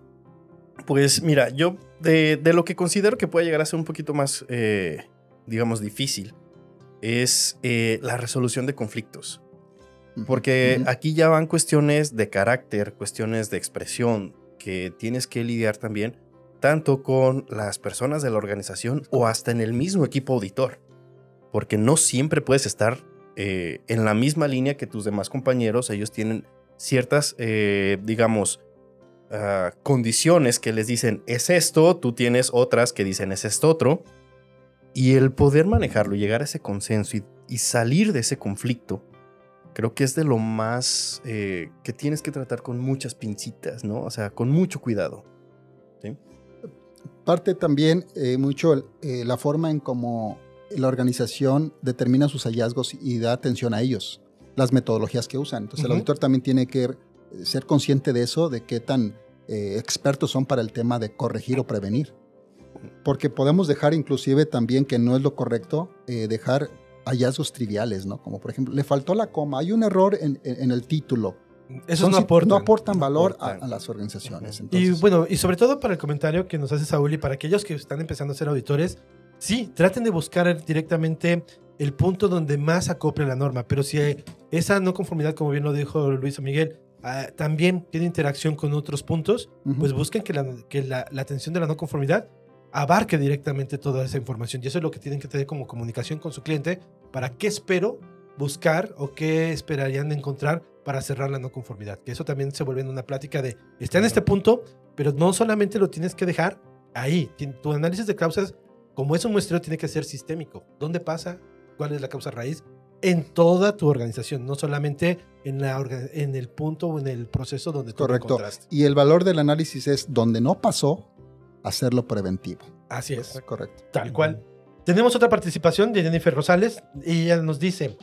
Speaker 4: Pues mira, yo de, lo que considero que puede llegar a ser un poquito más, eh, digamos, difícil, es eh, la resolución de conflictos. Porque aquí ya van cuestiones de carácter, cuestiones de expresión, que tienes que lidiar también tanto con las personas de la organización o hasta en el mismo equipo auditor. Porque no siempre puedes estar eh, en la misma línea que tus demás compañeros. Ellos tienen ciertas, digamos, Ah, condiciones que les dicen es esto, tú tienes otras que dicen es esto otro. Y el poder manejarlo, llegar a ese consenso y, salir de ese conflicto, creo que es de lo más eh, que tienes que tratar con muchas pincitas, ¿no? O sea, con mucho cuidado.
Speaker 3: Parte también eh, mucho eh, la forma en cómo la organización determina sus hallazgos y da atención a ellos, las metodologías que usan. Entonces, el auditor también tiene que ser consciente de eso, de qué tan eh, expertos son para el tema de corregir o prevenir. Porque podemos dejar inclusive también que no es lo correcto dejar hallazgos triviales, ¿no? Como por ejemplo, le faltó la coma, hay un error en, el título.
Speaker 2: Eso no, aportan,
Speaker 3: no aportan valor A, las organizaciones.
Speaker 2: Y bueno, y sobre todo para el comentario que nos hace Saúl y para aquellos que están empezando a ser auditores, sí, traten de buscar directamente el punto donde más acople la norma, pero si esa no conformidad, como bien lo dijo Luis Miguel, Ah, también tiene interacción con otros puntos, pues busquen que, la, que la, atención de la no conformidad abarque directamente toda esa información. Y eso es lo que tienen que tener como comunicación con su cliente para qué espero buscar o qué esperarían encontrar para cerrar la no conformidad. Que eso también se vuelve en una plática de, está en este punto, pero no solamente lo tienes que dejar ahí. Tu análisis de causas, como es un muestreo, tiene que ser sistémico. ¿Dónde pasa? ¿Cuál es la causa raíz? en toda tu organización, no solamente en, la en el punto o en el proceso donde tú
Speaker 3: Correcto. Y el valor del análisis es donde no pasó, hacerlo preventivo.
Speaker 2: Así es.
Speaker 3: Correcto.
Speaker 2: Tal cual. Tenemos otra participación de Jennifer Rosales y ella nos dice,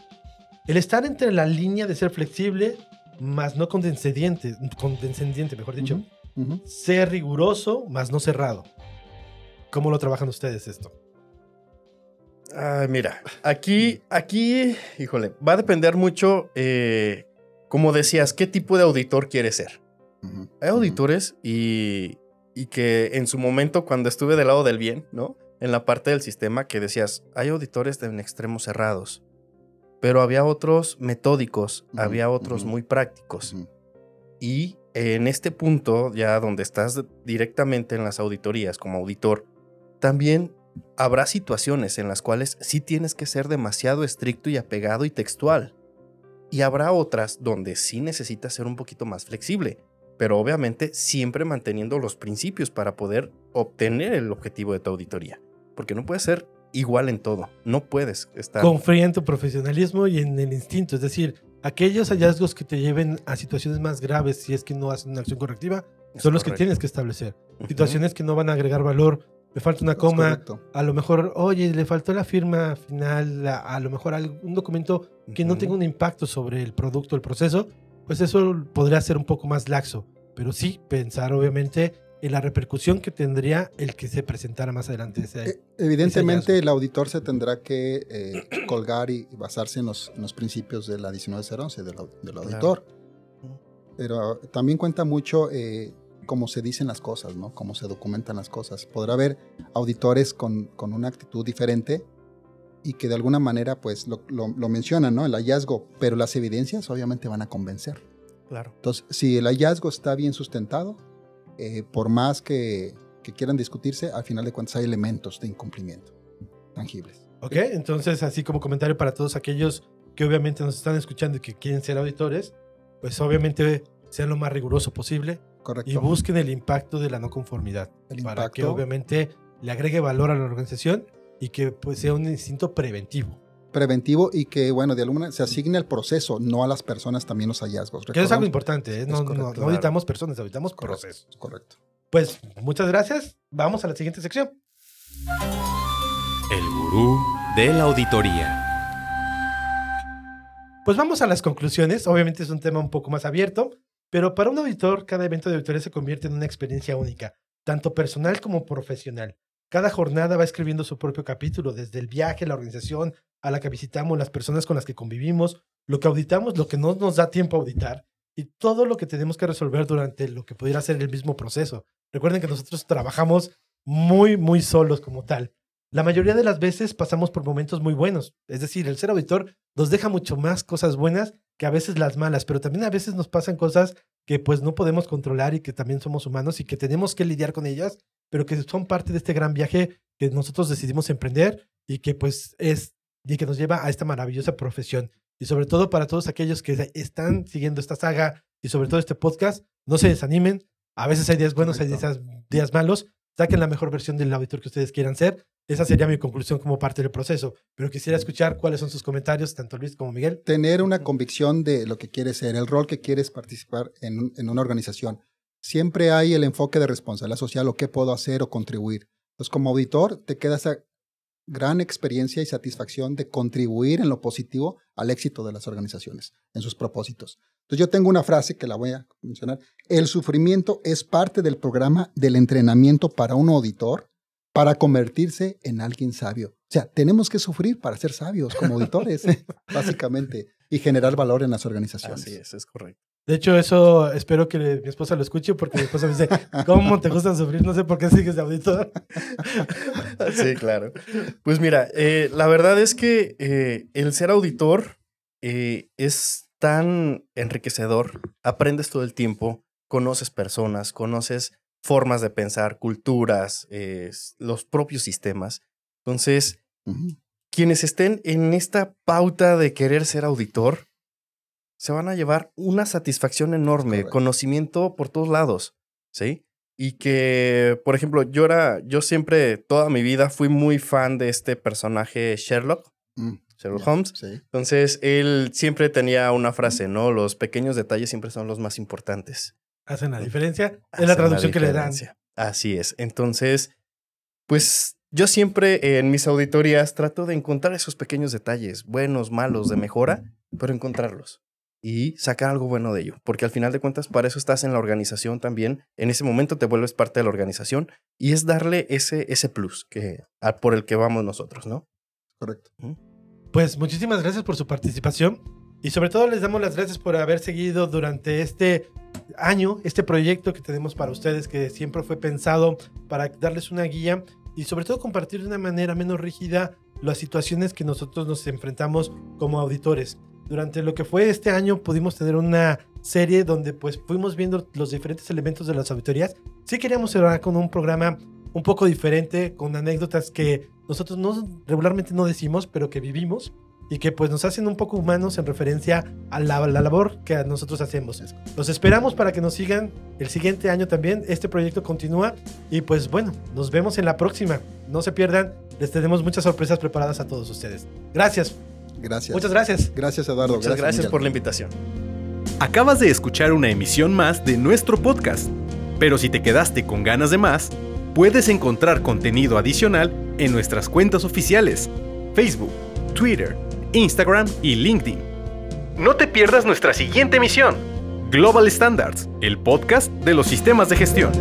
Speaker 2: el estar entre la línea de ser flexible, más no condescendiente, condescendiente mejor dicho, ser riguroso, más no cerrado. ¿Cómo lo trabajan ustedes esto?
Speaker 4: mira, aquí, aquí, híjole, va a depender mucho, eh, como decías, qué tipo de auditor quieres ser. Hay auditores y y que en su momento cuando estuve del lado del bien, ¿no? En la parte del sistema que decías, hay auditores en extremos cerrados, pero había otros metódicos, había otros muy prácticos. Y en este punto, ya donde estás directamente en las auditorías como auditor, también habrá situaciones en las cuales sí tienes que ser demasiado estricto y apegado y textual. Y habrá otras donde sí necesitas ser un poquito más flexible, pero obviamente siempre manteniendo los principios para poder obtener el objetivo de tu auditoría. Porque no puedes ser igual en todo, no puedes estar...
Speaker 2: Confía en tu profesionalismo y en el instinto, es decir, aquellos hallazgos que te lleven a situaciones más graves si es que no hacen una acción correctiva, son los que tienes que establecer. Situaciones que no van a agregar valor, me falta una coma, a lo mejor, oye, le faltó la firma final, a, lo mejor algún documento que no tenga un impacto sobre el producto, el proceso, pues eso podría ser un poco más laxo. Pero sí pensar, obviamente, en la repercusión que tendría el que se presentara más adelante ese.
Speaker 3: E, evidentemente, el auditor se tendrá que eh, colgar y basarse en los, principios de la 19011 del, del auditor. Pero también cuenta mucho eh, cómo se dicen las cosas, ¿no? Cómo se documentan las cosas. Podrá haber auditores con, con una actitud diferente y que de alguna manera, pues, lo, lo, lo mencionan, ¿no? El hallazgo, pero las evidencias obviamente van a convencer.
Speaker 4: Claro.
Speaker 3: Entonces, si el hallazgo está bien sustentado, eh, por más que, quieran discutirse, al final de cuentas hay elementos de incumplimiento tangibles.
Speaker 2: Ok, entonces así como comentario para todos aquellos que obviamente nos están escuchando y que quieren ser auditores, pues obviamente sean lo más riguroso posible
Speaker 3: Correcto.
Speaker 2: y busquen el impacto de la no conformidad para que obviamente le agregue valor a la organización y que pues sea un instinto preventivo
Speaker 3: preventivo y que, bueno, de alguna se asigne al proceso, no a las personas también los hallazgos.
Speaker 2: Que es algo importante, ¿eh? no, auditamos personas, auditamos procesos.
Speaker 3: Correcto.
Speaker 2: Pues muchas gracias. Vamos a la siguiente sección.
Speaker 1: El gurú de la auditoría.
Speaker 2: Pues vamos a las conclusiones. Obviamente es un tema un poco más abierto, pero para un auditor, cada evento de auditoría se convierte en una experiencia única, tanto personal como profesional. Cada jornada va escribiendo su propio capítulo, desde el viaje, la organización, a la que visitamos, las personas con las que convivimos, lo que auditamos, lo que no nos da tiempo a auditar y todo lo que tenemos que resolver durante lo que pudiera ser el mismo proceso. Recuerden que nosotros trabajamos muy, muy solos como tal. La mayoría de las veces pasamos por momentos muy buenos, es decir, el ser auditor nos deja mucho más cosas buenas que a veces las malas, pero también a veces nos pasan cosas que pues no podemos controlar y que también somos humanos y que tenemos que lidiar con ellas, pero que son parte de este gran viaje que nosotros decidimos emprender y que pues es y que nos lleva a esta maravillosa profesión. Y sobre todo para todos aquellos que están siguiendo esta saga y sobre todo este podcast, no se desanimen. A veces hay días buenos, hay días, malos. Saquen la mejor versión del auditor que ustedes quieran ser. Esa sería mi conclusión como parte del proceso. Pero quisiera escuchar cuáles son sus comentarios, tanto Luis como Miguel.
Speaker 3: Tener una convicción de lo que quieres ser, el rol que quieres participar en, en una organización. Siempre hay el enfoque de responsabilidad social o qué puedo hacer o contribuir. Entonces, como auditor, te quedas gran experiencia y satisfacción de contribuir en lo positivo al éxito de las organizaciones, en sus propósitos. Entonces yo tengo una frase que la voy a mencionar. El sufrimiento es parte del programa del entrenamiento para un auditor para convertirse en alguien sabio. O sea, tenemos que sufrir para ser sabios como auditores, básicamente, y generar valor en las organizaciones.
Speaker 4: Así es, es correcto.
Speaker 2: De hecho, eso espero que mi esposa lo escuche porque mi esposa me dice, ¿cómo te gusta sufrir? No sé por qué sigues de auditor.
Speaker 4: Sí, claro. Pues mira, eh, la verdad es que eh, el ser auditor eh, es tan enriquecedor. Aprendes todo el tiempo, conoces personas, conoces formas de pensar, culturas, los propios sistemas. Entonces, quienes estén en esta pauta de querer ser auditor, se van a llevar una satisfacción enorme, conocimiento por todos lados, ¿sí? Y que, por ejemplo, yo era, yo siempre, toda mi vida fui muy fan de este personaje Sherlock, mm, Sherlock Holmes. Entonces, él siempre tenía una frase, ¿no? Los pequeños detalles siempre son los más importantes.
Speaker 2: Hacen la diferencia. Es la traducción que le dan.
Speaker 4: Así es. Entonces, pues yo siempre en mis auditorías trato de encontrar esos pequeños detalles, buenos, malos, de mejora, pero encontrarlos y sacar algo bueno de ello, porque al final de cuentas para eso estás en la organización también, en ese momento te vuelves parte de la organización y es darle ese, ese plus que, por el que vamos nosotros, ¿no?
Speaker 3: Correcto.
Speaker 2: Pues muchísimas gracias por su participación y sobre todo les damos las gracias por haber seguido durante este año, este proyecto que tenemos para ustedes, que siempre fue pensado para darles una guía y sobre todo compartir de una manera menos rígida las situaciones que nosotros nos enfrentamos como auditores. Durante lo que fue este año pudimos tener una serie donde pues fuimos viendo los diferentes elementos de las auditorías. Sí queríamos cerrar con un programa un poco diferente, con anécdotas que nosotros no, regularmente no decimos, pero que vivimos y que pues nos hacen un poco humanos en referencia a la, labor que nosotros hacemos. Los esperamos para que nos sigan el siguiente año también. Este proyecto continúa y pues bueno, nos vemos en la próxima. No se pierdan, les tenemos muchas sorpresas preparadas a todos ustedes. Gracias.
Speaker 3: Gracias.
Speaker 2: Muchas gracias.
Speaker 3: Gracias Eduardo.
Speaker 4: Muchas gracias, gracias por la invitación.
Speaker 1: Acabas de escuchar una emisión más de nuestro podcast, pero si te quedaste con ganas de más, puedes encontrar contenido adicional en nuestras cuentas oficiales, Facebook, Twitter, Instagram y LinkedIn. No te pierdas nuestra siguiente emisión, Global Standards, el podcast de los sistemas de gestión.